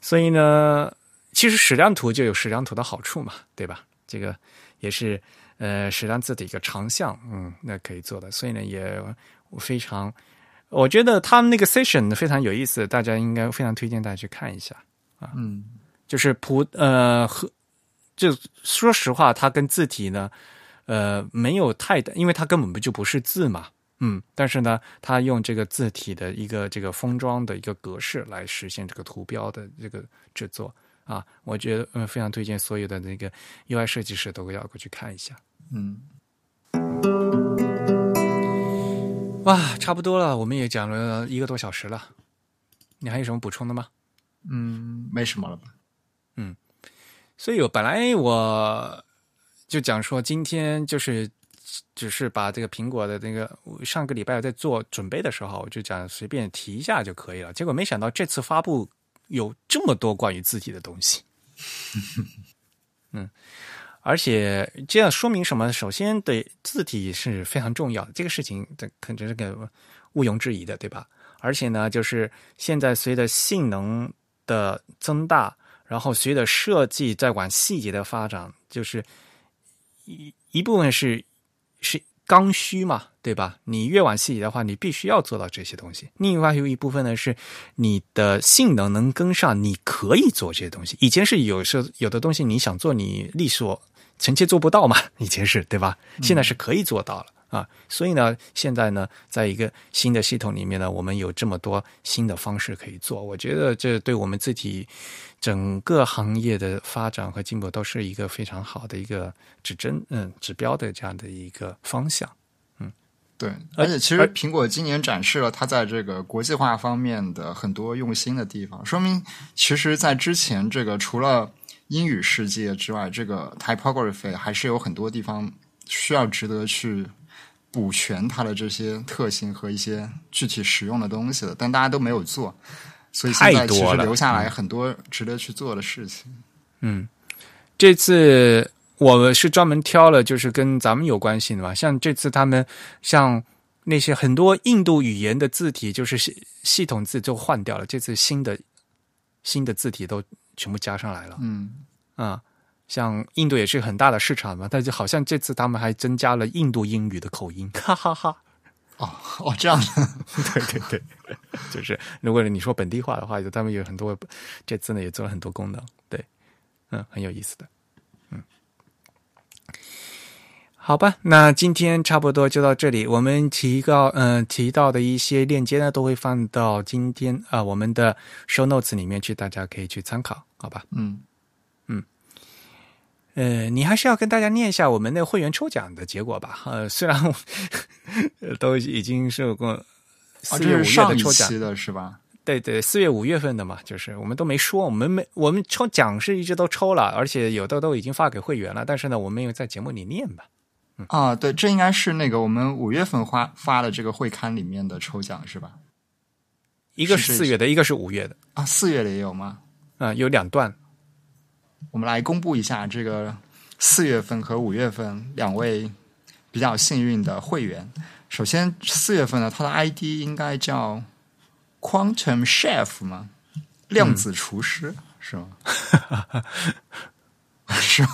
Speaker 1: 所以呢，其实矢量图就有矢量图的好处嘛，对吧？这个也是呃矢量字的一个长项，嗯，那可以做的，所以呢，也非常，我觉得他们那个 session 非常有意思，大家应该非常推荐大家去看一下啊。
Speaker 2: 嗯
Speaker 1: 就是普呃和就说实话，它跟字体呢，呃没有太大，因为它根本不就不是字嘛，嗯，但是呢，它用这个字体的一个这个封装的一个格式来实现这个图标的这个制作啊，我觉得嗯非常推荐所有的那个 UI 设计师都要过去看一下。
Speaker 2: 嗯，
Speaker 1: 哇，差不多了，我们也讲了一个多小时了，你还有什么补充的吗？
Speaker 2: 嗯，没什么了吧？
Speaker 1: 嗯所以我本来我就讲说，今天就是只是把这个苹果的那个上个礼拜在做准备的时候，我就讲随便提一下就可以了。结果没想到这次发布有这么多关于字体的东西，<laughs> 嗯，而且这样说明什么？首先，对字体是非常重要，这个事情这肯定是个毋庸置疑的，对吧？而且呢，就是现在随着性能的增大，然后随着设计再往细节的发展，就是一一部分是是刚需嘛，对吧？你越往细节的话，你必须要做到这些东西。另外有一部分呢是你的性能能跟上，你可以做这些东西。以前是有时候有的东西你想做，你力所臣妾做不到嘛，以前是对吧？现在是可以做到了。啊，所以呢，现在呢，在一个新的系统里面呢，我们有这么多新的方式可以做，我觉得这对我们自己整个行业的发展和进步都是一个非常好的一个指针，嗯，指标的这样的一个方向。
Speaker 2: 对，而且其实苹果今年展示了它在这个国际化方面的很多用心的地方，说明其实，在之前这个除了英语世界之外，这个 typography 还是有很多地方需要值得去补全它的这些特性和一些具体实用的东西的，但大家都没有做，所以现在其实
Speaker 1: 太多了
Speaker 2: 留下来很多值得去做的事情。
Speaker 1: 嗯，这次我是专门挑了就是跟咱们有关系的嘛，像这次他们像那些很多印度语言的字体，就是系系统字就换掉了，这次新的新的字体都全部加上来了。
Speaker 2: 嗯
Speaker 1: 啊，像印度也是很大的市场嘛，但是好像这次他们还增加了印度英语的口音，哈哈哈。
Speaker 2: 哦哦，这样的，<laughs>
Speaker 1: 对对对，就是如果你说本地化的话，就他们有很多这次呢也做了很多功能，对，嗯，很有意思的，嗯。好吧，那今天差不多就到这里。我们提到，嗯、提到的一些链接呢，都会放到今天啊、我们的 show notes 里面去，大家可以去参考，好吧？
Speaker 2: 嗯
Speaker 1: 呃，你还是要跟大家念一下我们那会员抽奖的结果吧。呃，虽然我都已经是过
Speaker 2: 啊，
Speaker 1: 四月、五月的抽奖，
Speaker 2: 期的是吧？
Speaker 1: 对对，四月五月份的嘛，就是我们都没说，我们没我们抽奖是一直都抽了，而且有的都已经发给会员了，但是呢，我们没有在节目里念吧。
Speaker 2: 啊，对，这应该是那个我们五月份发发的这个会刊里面的抽奖是吧？
Speaker 1: 一个
Speaker 2: 是
Speaker 1: 四月的，一个是五月的，
Speaker 2: 啊，四月的也有吗？
Speaker 1: 啊、有两段。
Speaker 2: 我们来公布一下这个四月份和五月份两位比较幸运的会员。首先，四月份呢，他的 ID 应该叫 Quantum Chef 吗？量子厨师、是吗？<laughs> 是吗？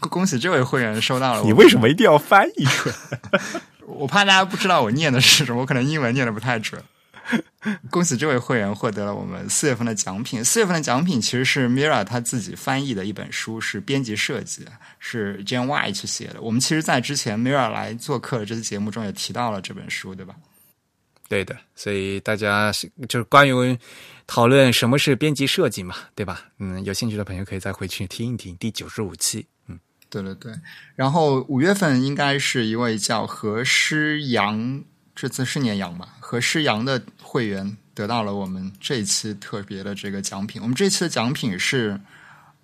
Speaker 2: 恭喜这位会员收到了。
Speaker 1: 你为什么一定要翻译出来？<laughs>
Speaker 2: 我怕大家不知道我念的是什么，我可能英文念的不太准。<laughs> 恭喜这位会员获得了我们四月份的奖品。四月份的奖品其实是 Mira 他自己翻译的一本书，是编辑设计，是 Jan White 写的。我们其实，在之前 Mira 来做客的这期节目中也提到了这本书，对吧？
Speaker 1: 对的，所以大家是就是关于讨论什么是编辑设计嘛，对吧？嗯，有兴趣的朋友可以再回去听一听第九十五期。嗯，
Speaker 2: 对对对。然后五月份应该是一位叫何诗阳，这次是念阳吧？和诗阳的会员得到了我们这一期特别的这个奖品。我们这次的奖品是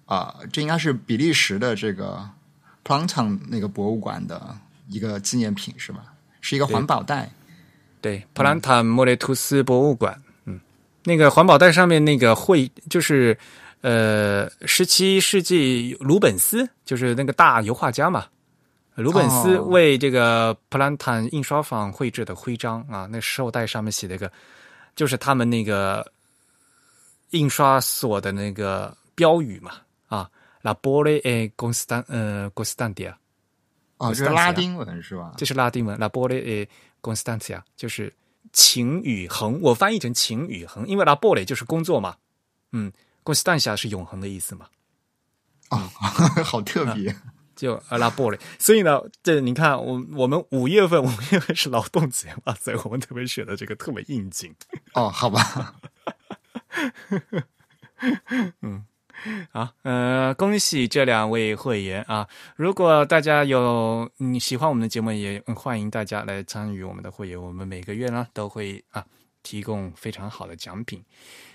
Speaker 2: 啊、这应该是比利时的这个 Planton 那个博物馆的一个纪念品是吧？是一个环保袋。
Speaker 1: 对，普朗塔莫雷图斯博物馆，嗯，那个环保袋上面那个绘就是呃，十七世纪鲁本斯，就是那个大油画家嘛。鲁本斯
Speaker 2: 哦
Speaker 1: 为这个普兰坦印刷坊绘制的徽章啊，那绶带上面写了一个，就是他们那个印刷所的那个标语嘛啊，La Bole e Constan 呃 Constantia，
Speaker 2: 哦，这是拉丁文是吧？
Speaker 1: 这是拉丁文，La Bole e Constantia，就是情与恒。我翻译成情与恒，因为 La Bole 就是工作嘛，嗯，Constantia 是永恒的意思嘛，
Speaker 2: 哦，<laughs> 好特别。
Speaker 1: 就呃 La Bole。所以呢，这你看，我我们五月份五月份是劳动节嘛，所以我们特别选的这个特别应景。
Speaker 2: 哦，好吧。<laughs>
Speaker 1: 嗯好，呃，恭喜这两位会员啊！如果大家有你喜欢我们的节目，也嗯欢迎大家来参与我们的会员。我们每个月呢都会啊提供非常好的奖品。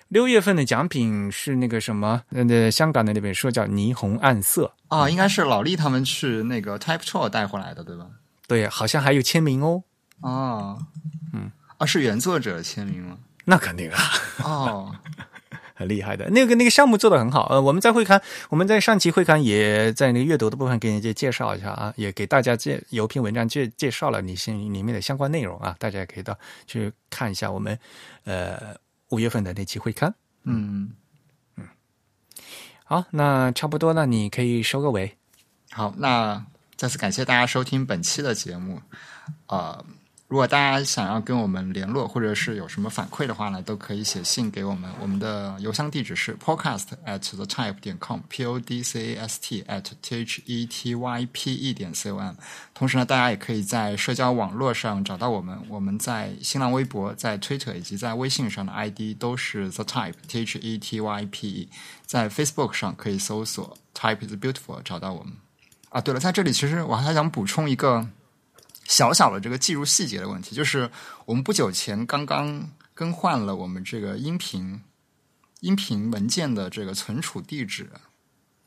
Speaker 1: 六月份的奖品是那个什么，那呃，香港的那本书叫《霓虹暗色》，
Speaker 2: 啊，应该是老厉他们去那个 Type Tour 带回来的，对吧？
Speaker 1: 对，好像还有签名哦。
Speaker 2: 哦，嗯，啊，是原作者签名吗？
Speaker 1: 那肯定啊，
Speaker 2: 哦，<laughs>
Speaker 1: 很厉害的。那个那个项目做的很好，呃，我们在会刊，我们在上期会刊也在那个阅读的部分给你介介绍一下啊，也给大家介有篇文章介介绍了你心里面的相关内容啊，大家也可以到去看一下我们呃五月份的那期会刊。
Speaker 2: 嗯嗯，
Speaker 1: 好，那差不多了，你可以收个尾。
Speaker 2: 好，那再次感谢大家收听本期的节目。呃，如果大家想要跟我们联络，或者是有什么反馈的话呢，都可以写信给我们。我们的邮箱地址是 podcast at the type 点 com，p o d c a s t at t h e t y p e 点 c o m。同时呢，大家也可以在社交网络上找到我们。我们在新浪微博、在 Twitter 以及在微信上的 ID 都是 the type t h e t y p e。在 Facebook 上可以搜索 Type is beautiful 找到我们。啊，对了，在这里其实我还想补充一个小小的这个技术细节的问题，就是我们不久前刚刚更换了我们这个音频音频文件的这个存储地址。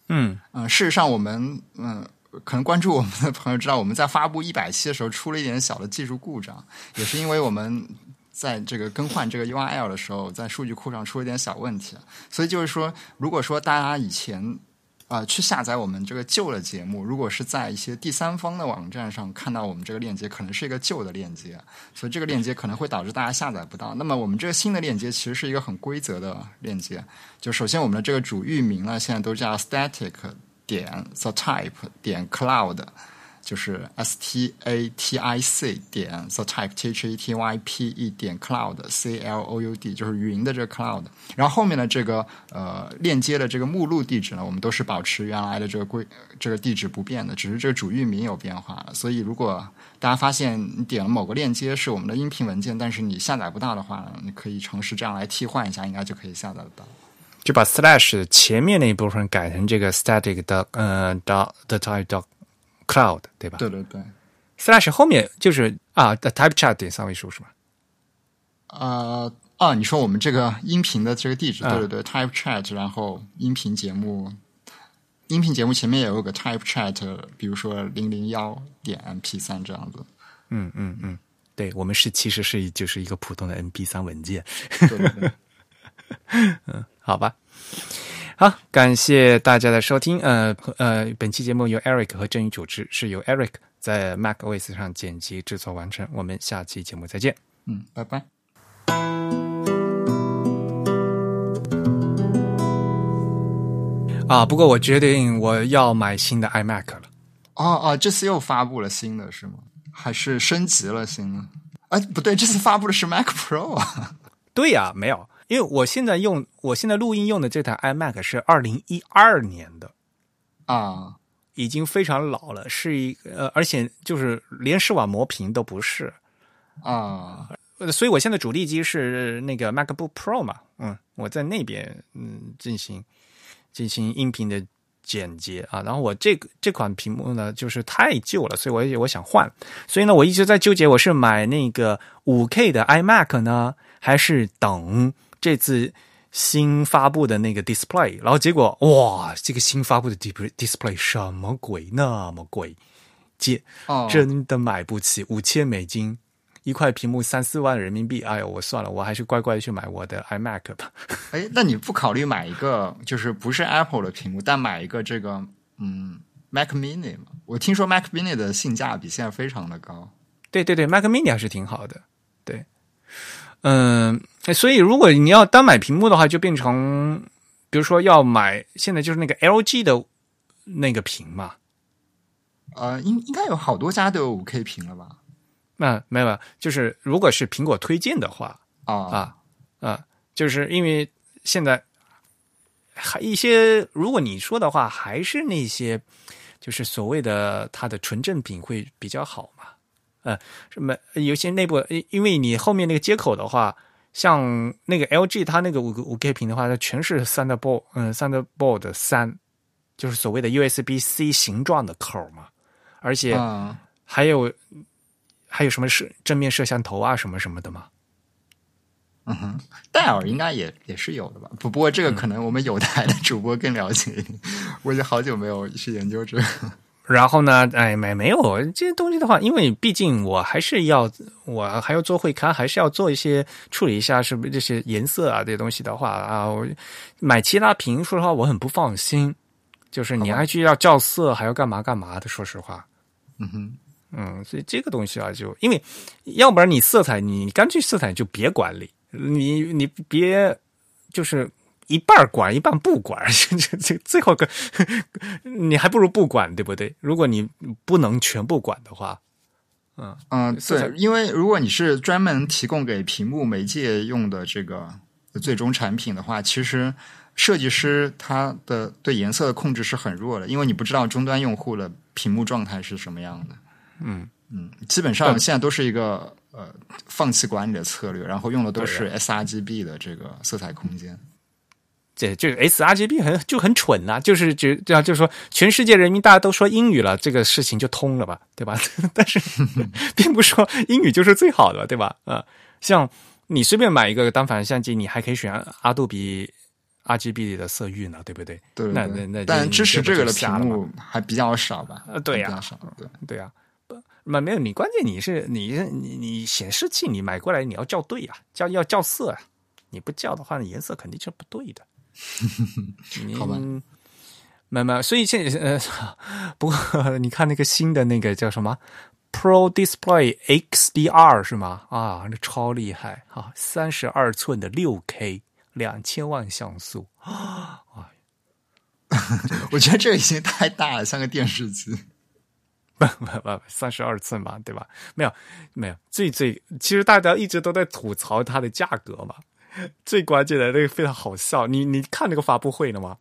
Speaker 1: 嗯，
Speaker 2: 嗯、事实上我们嗯、可能关注我们的朋友知道，我们在发布一百期的时候出了一点小的技术故障，也是因为我们在这个更换这个 URL 的时候，在数据库上出了一点小问题。所以就是说，如果说大家以前啊、去下载我们这个旧的节目，如果是在一些第三方的网站上看到我们这个链接，可能是一个旧的链接，所以这个链接可能会导致大家下载不到。那么我们这个新的链接其实是一个很规则的链接，就首先我们的这个主域名呢，现在都叫 static 点 the type 点 cloud。就是 s t a t i c 点 the type t h e t y p e 点 cloud c l o u d 就是云的这个 cloud，然后后面的这个呃链接的这个目录地址呢，我们都是保持原来的这个规这个地址不变的，只是这个主域名有变化了。所以如果大家发现你点了某个链接是我们的音频文件，但是你下载不到的话，你可以尝试这样来替换一下，应该就可以下载得到。
Speaker 1: 就把 slash 前面那一部分改成这个 static 的呃 dot the type dot cloud，对吧？
Speaker 2: 对对对
Speaker 1: ，slash 后面就是啊 type chat 点三位数是吧？
Speaker 2: 呃，啊，你说我们这个音频的这个地址，
Speaker 1: 啊
Speaker 2: 对对对，Type Chat，然后音频节目音频节目前面也有个 Type Chat，比如说零零幺点 MP 三这样子。
Speaker 1: 嗯嗯嗯，对我们是其实是就是一个普通的 MP 三文件。
Speaker 2: 对对对，<laughs>
Speaker 1: 嗯，好吧。好，感谢大家的收听。呃呃，本期节目由 Eric 和郑宇主持，是由 Eric 在 Mac OS 上剪辑制作完成。我们下期节目再见。
Speaker 2: 嗯，拜拜。
Speaker 1: 啊，不过我决定我要买新的 iMac 了。
Speaker 2: 哦哦，这次又发布了新的是吗？还是升级了新的？哎，不对，这次发布的是 Mac Pro 啊。
Speaker 1: 对呀，没有。因为我现在用，我现在录音用的这台 iMac 是二零一二年的，
Speaker 2: 啊，
Speaker 1: 已经非常老了，是一呃，而且就是连视网膜屏都不是，
Speaker 2: 啊，
Speaker 1: 所以我现在主力机是那个 MacBook Pro 嘛，嗯，我在那边嗯进行进行音频的剪辑啊，然后我这个这款屏幕呢就是太旧了，所以我我想换，所以呢我一直在纠结，我是买那个五 K 的 iMac 呢，还是等。这次新发布的那个 display，然后结果哇，这个新发布的 display 什么鬼那么贵，姐真的买不起，五千美金一块屏幕三四万人民币，哎呦，我算了，我还是乖乖去买我的 iMac 吧。
Speaker 2: 哎，那你不考虑买一个就是不是 Apple 的屏幕，但买一个这个嗯 Mac Mini 吗？我听说 Mac Mini 的性价比现在非常的高。
Speaker 1: 对对对，Mac Mini 还是挺好的，对。嗯，所以如果你要单买屏幕的话，就变成，比如说要买现在就是那个 LG 的那个屏嘛。
Speaker 2: 呃，应应该有好多家都有五 K 屏了吧？
Speaker 1: 那没有，就是如果是苹果推荐的话
Speaker 2: 啊
Speaker 1: 啊啊，就是因为现在还一些，如果你说的话，还是那些就是所谓的它的纯正品会比较好嘛。呃，什么有些内部，因因为你后面那个接口的话，像那个 LG 它那个五五 K 屏的话，它全是 Thunderbolt，嗯，Thunderbolt 三，就是所谓的 USB C 形状的口嘛，而且还有还有什么摄正面摄像头啊，什么什么的嘛。
Speaker 2: 嗯哼，戴尔应该也也是有的吧？不不过这个可能我们有台的主播更了解，我已经好久没有去研究这个。
Speaker 1: 然后呢？哎，没没有这些东西的话，因为毕竟我还是要，我还要做会刊，还是要做一些处理一下，是不是这些颜色啊这些东西的话啊，我买其他屏，说实话我很不放心，就是你还去要校色，还要干嘛干嘛的，说实话，
Speaker 2: 嗯哼，
Speaker 1: 嗯，所以这个东西啊，就因为要不然你色彩，你干脆色彩就别管理，你你别就是。一半管一半不管，<laughs> 这这最后个 <laughs> 你还不如不管，对不对？如果你不能全部管的话，嗯
Speaker 2: 嗯，对，因为如果你是专门提供给屏幕媒介用的这个最终产品的话，其实设计师他的对颜色的控制是很弱的，因为你不知道终端用户的屏幕状态是什么样的。
Speaker 1: 嗯
Speaker 2: 嗯，基本上现在都是一个呃放弃管理的策略，然后用的都是 sRGB 的这个色彩空间。
Speaker 1: 这就 sRGB 很就很蠢呐，就是就这样，就是说全世界人民大家都说英语了，这个事情就通了吧，对吧？<laughs> 但是 <laughs> 并不说英语就是最好的，对吧？啊，像你随便买一个单反相机，你还可以选阿杜比 RGB 的色域呢，对不对？
Speaker 2: 对，
Speaker 1: 那那那
Speaker 2: 但支持这个的屏幕还比较少吧？
Speaker 1: 呃，对呀，
Speaker 2: 少，对
Speaker 1: 对呀，不，没没有你，关键你是你你你显示器你买过来你要校对啊，校要校色啊，你不校的话，颜色肯定就不对的。<laughs>
Speaker 2: 好吧，
Speaker 1: 没没，所以现呃，不过你看那个新的那个叫什么 Pro Display XDR 是吗？啊，那超厉害啊！三十二寸的六 K，两千万像素啊！
Speaker 2: 我觉得这已经太大了，像个电视机。
Speaker 1: 不不不，三十二寸嘛，对吧？没有没有，最最其实大家一直都在吐槽它的价格嘛。<laughs> 最关键的那个非常好笑，你你看那个发布会了吗？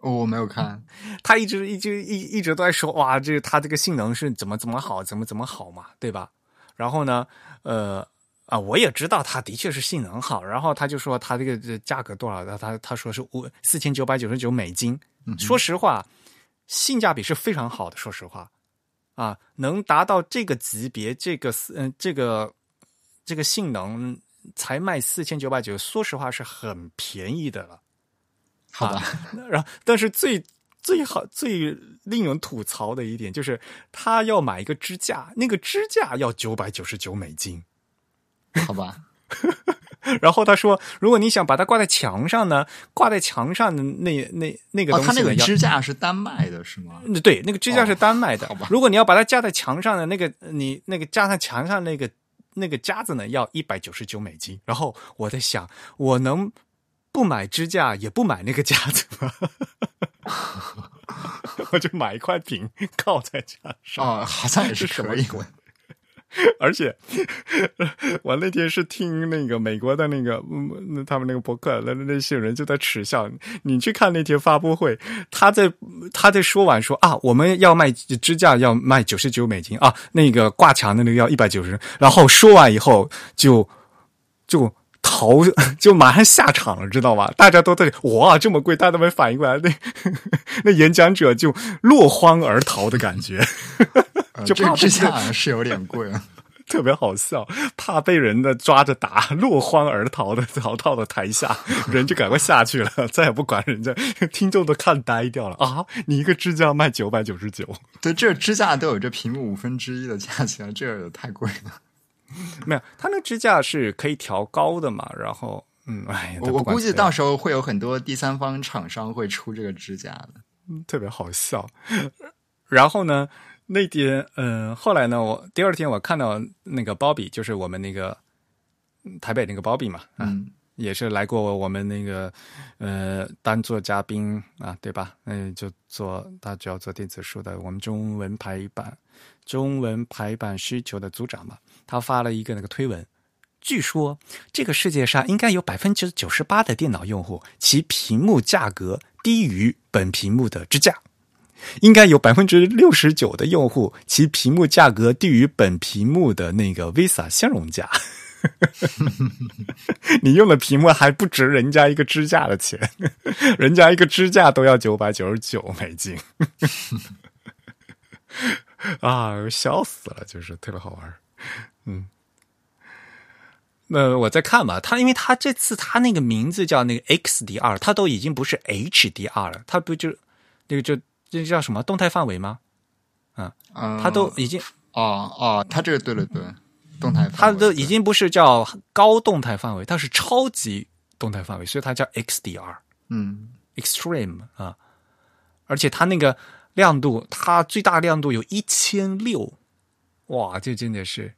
Speaker 2: 我没有看，<laughs>
Speaker 1: 他一直一直一一直都在说哇，这他这个性能是怎么怎么好，怎么怎么好嘛，对吧？然后呢，呃啊，我也知道他的确是性能好，然后他就说他这个价格多少？他他说是五四千九百九十九美金。说实话，性价比是非常好的。说实话，啊，能达到这个级别，这个嗯，这个这个性能。才卖四千九百九，说实话是很便宜的了，
Speaker 2: 好吧。
Speaker 1: 然后，但是最最好最令人吐槽的一点就是，他要买一个支架，那个支架要九百九十九美金。
Speaker 2: 好吧，<laughs>
Speaker 1: 然后他说，如果你想把它挂在墙上呢，挂在墙上的那那那个
Speaker 2: 哦，
Speaker 1: 东西呢，
Speaker 2: 它那个支架是单卖的是吗？
Speaker 1: 嗯对，那个支架是单卖的。
Speaker 2: 好吧
Speaker 1: 如果你要把它架在墙上的那个，你那个架在墙上那个那个夹子呢，要一百九十九美金。然后我在想，我能不买支架，也不买那个夹子吗？<laughs> 我就买一块屏 <laughs> 靠在墙上。
Speaker 2: 啊，好像也是
Speaker 1: 是什么
Speaker 2: 可以
Speaker 1: 鬼而且我那天是听那个美国的那个嗯，他们那个博客，那那些人就在耻笑你。去看那天发布会，他在他在说完说啊，我们要卖支架要卖九十九美金啊，那个挂墙的那个要一百九十，然后说完以后就就。逃就马上下场了，知道吧？大家都在哇这么贵，大家都没反应过来，那 <laughs> 那演讲者就落荒而逃的感觉。
Speaker 2: 呃
Speaker 1: 就
Speaker 2: 这支架是有点贵啊。<laughs>
Speaker 1: 特别好笑，怕被人的抓着打，落荒而逃的逃到了台下，人就赶快下去了，再也不管人家，听众都看呆掉了啊！你一个支架卖九百九十九，
Speaker 2: 对，这支架都有这屏幕五分之一的价钱，这也太贵了。
Speaker 1: 没有，它那支架是可以调高的嘛，然后嗯，哎，
Speaker 2: 我我估计
Speaker 1: 到
Speaker 2: 到时候会有很多第三方厂商会出这个支架的。
Speaker 1: 特别好笑。<laughs> 然后呢，那天嗯，后来呢，我第二天我看到那个鲍比，就是我们那个嗯台北那个鲍比嘛，啊，
Speaker 2: 嗯
Speaker 1: 也是来过我们那个呃当做嘉宾啊，对吧？嗯，就做他主要做电子书的，我们中文排版中文排版需求的组长嘛，他发了一个那个推文。据说这个世界上应该有百分之九十八的电脑用户，其屏幕价格低于本屏幕的支架。应该有百分之六十九的用户，其屏幕价格低于本屏幕的那个 Visa 相容价。<laughs> 你用的屏幕还不值人家一个支架的钱，人家一个支架都要九百九十九美金，<laughs> 啊，笑死了，就是特别好玩。嗯，那我再看吧，他因为他这次他那个名字叫那个 XDR，他都已经不是 HDR 了，他不就那个就这叫什么动态范围吗？
Speaker 2: 嗯，
Speaker 1: 他都已经
Speaker 2: 哦哦，他这个对了对，动态
Speaker 1: 它
Speaker 2: 范围
Speaker 1: 都已经不是叫高动态范围，它是超级动态范围，所以它叫 XDR
Speaker 2: 嗯
Speaker 1: Extreme 啊。而且它那个亮度，它最大亮度有一千六，哇，这真的是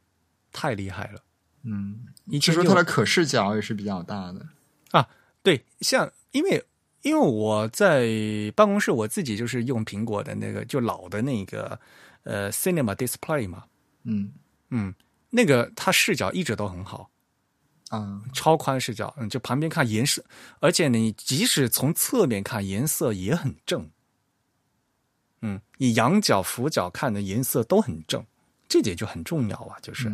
Speaker 1: 太厉害了！
Speaker 2: 嗯，
Speaker 1: 一千六
Speaker 2: 据说它的可视角也是比较大的。
Speaker 1: 啊，对，像因为因为我在办公室我自己就是用苹果的那个就老的那个呃 Cinema Display 嘛，
Speaker 2: 嗯
Speaker 1: 嗯，那个它视角一直都很好。
Speaker 2: 啊
Speaker 1: 超宽视角，嗯，就旁边看颜色，而且你即使从侧面看，颜色也很正。嗯，你仰角、俯角看的颜色都很正，这点就很重要啊。就是，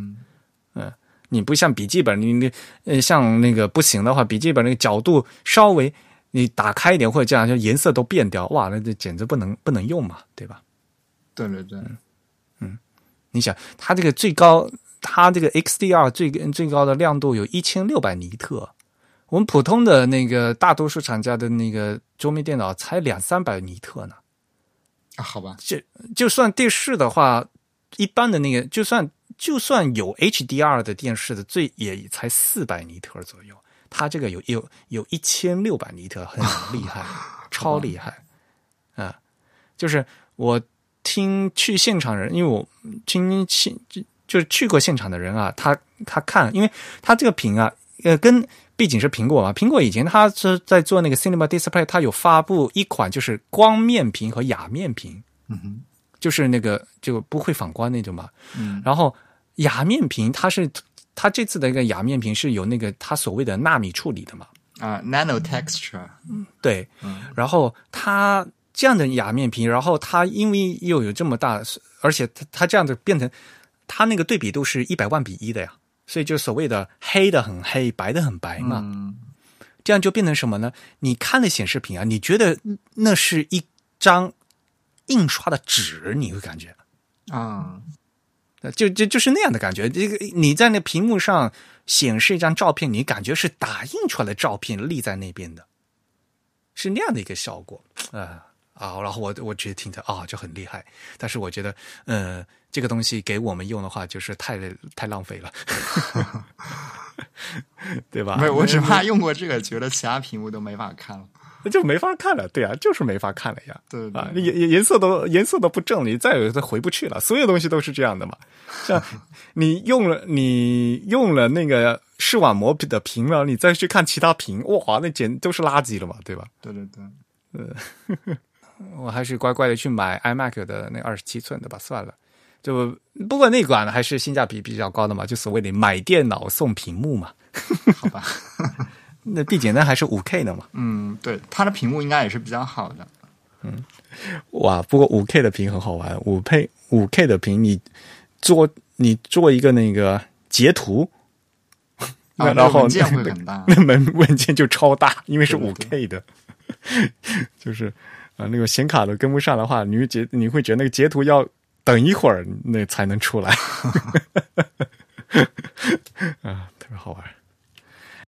Speaker 2: 嗯
Speaker 1: 你不像笔记本，你你呃，像那个不行的话，笔记本那个角度稍微你打开一点或者这样，就颜色都变掉，哇，那这简直不能不能用嘛，对吧？
Speaker 2: 对对对，嗯
Speaker 1: 你想，它这个最高，它这个 XDR 最最高的亮度有一千六百尼特，我们普通的那个大多数厂家的那个桌面电脑才两三百尼特呢。
Speaker 2: 啊，好吧，
Speaker 1: 就就算电视的话，一般的那个，就算就算有 HDR 的电视的，最也才四百尼特左右。它这个有有有一千六百尼特，很厉害，<laughs> 超厉害啊！就是我听去现场人，因为我听现就就是去过现场的人啊，他他看，因为他这个屏啊，呃，跟毕竟是苹果嘛，苹果以前它是在做那个 Cinema Display，它有发布一款就是光面屏和哑面屏，
Speaker 2: 嗯哼，
Speaker 1: 就是那个就不会反光那种嘛。
Speaker 2: 嗯
Speaker 1: 然后哑面屏它是它这次的一个哑面屏是有那个它所谓的纳米处理的嘛，
Speaker 2: 啊，nano texture，
Speaker 1: 对，
Speaker 2: 嗯。
Speaker 1: 然后它这样的哑面屏，然后它因为又有这么大，而且它它这样子变成它那个对比度是一百万比一的呀，所以就所谓的黑的很黑，白的很白嘛，
Speaker 2: 嗯。
Speaker 1: 这样就变成什么呢？你看的显示屏啊，你觉得那是一张印刷的纸，你会感觉。
Speaker 2: 啊，
Speaker 1: 呃就就就是那样的感觉。这个你在那屏幕上显示一张照片，你感觉是打印出来的照片立在那边的，是那样的一个效果啊、啊，然后我我直接听着啊就很厉害，但是我觉得呃这个东西给我们用的话就是太太浪费了，<laughs> 对吧？
Speaker 2: 没有，我只怕用过这个，觉得其他屏幕都没法看了。
Speaker 1: 那就没法看了，对啊，就是没法看了呀。
Speaker 2: 对
Speaker 1: 啊，颜颜颜色都颜色都不正，你再有都回不去了。所有东西都是这样的嘛。像 <laughs> 你用了你用了那个视网膜的屏了，你再去看其他屏，哇，那简都是垃圾了嘛，对吧？
Speaker 2: 对对对，
Speaker 1: 呃，<laughs> 我还是乖乖的去买 iMac 的那二十七寸的吧，算了。就不过那款还是性价比比较高的嘛，就所谓的买电脑送屏幕嘛。<laughs>
Speaker 2: 好吧。
Speaker 1: 那毕竟那还是五 K 的嘛。
Speaker 2: 嗯，对，它的屏幕应该也是比较好的。
Speaker 1: 嗯，哇，不过五 K 的屏很好玩，五 K 五 K 的屏，你做你做一个那个截图，
Speaker 2: 然后文件会很大，<laughs>
Speaker 1: 那门文件就超大，<laughs> 因为是五 K 的，<laughs> 就是啊，那个显卡都跟不上的话，你会觉你会觉得那个截图要等一会儿那才能出来，啊，特别好玩。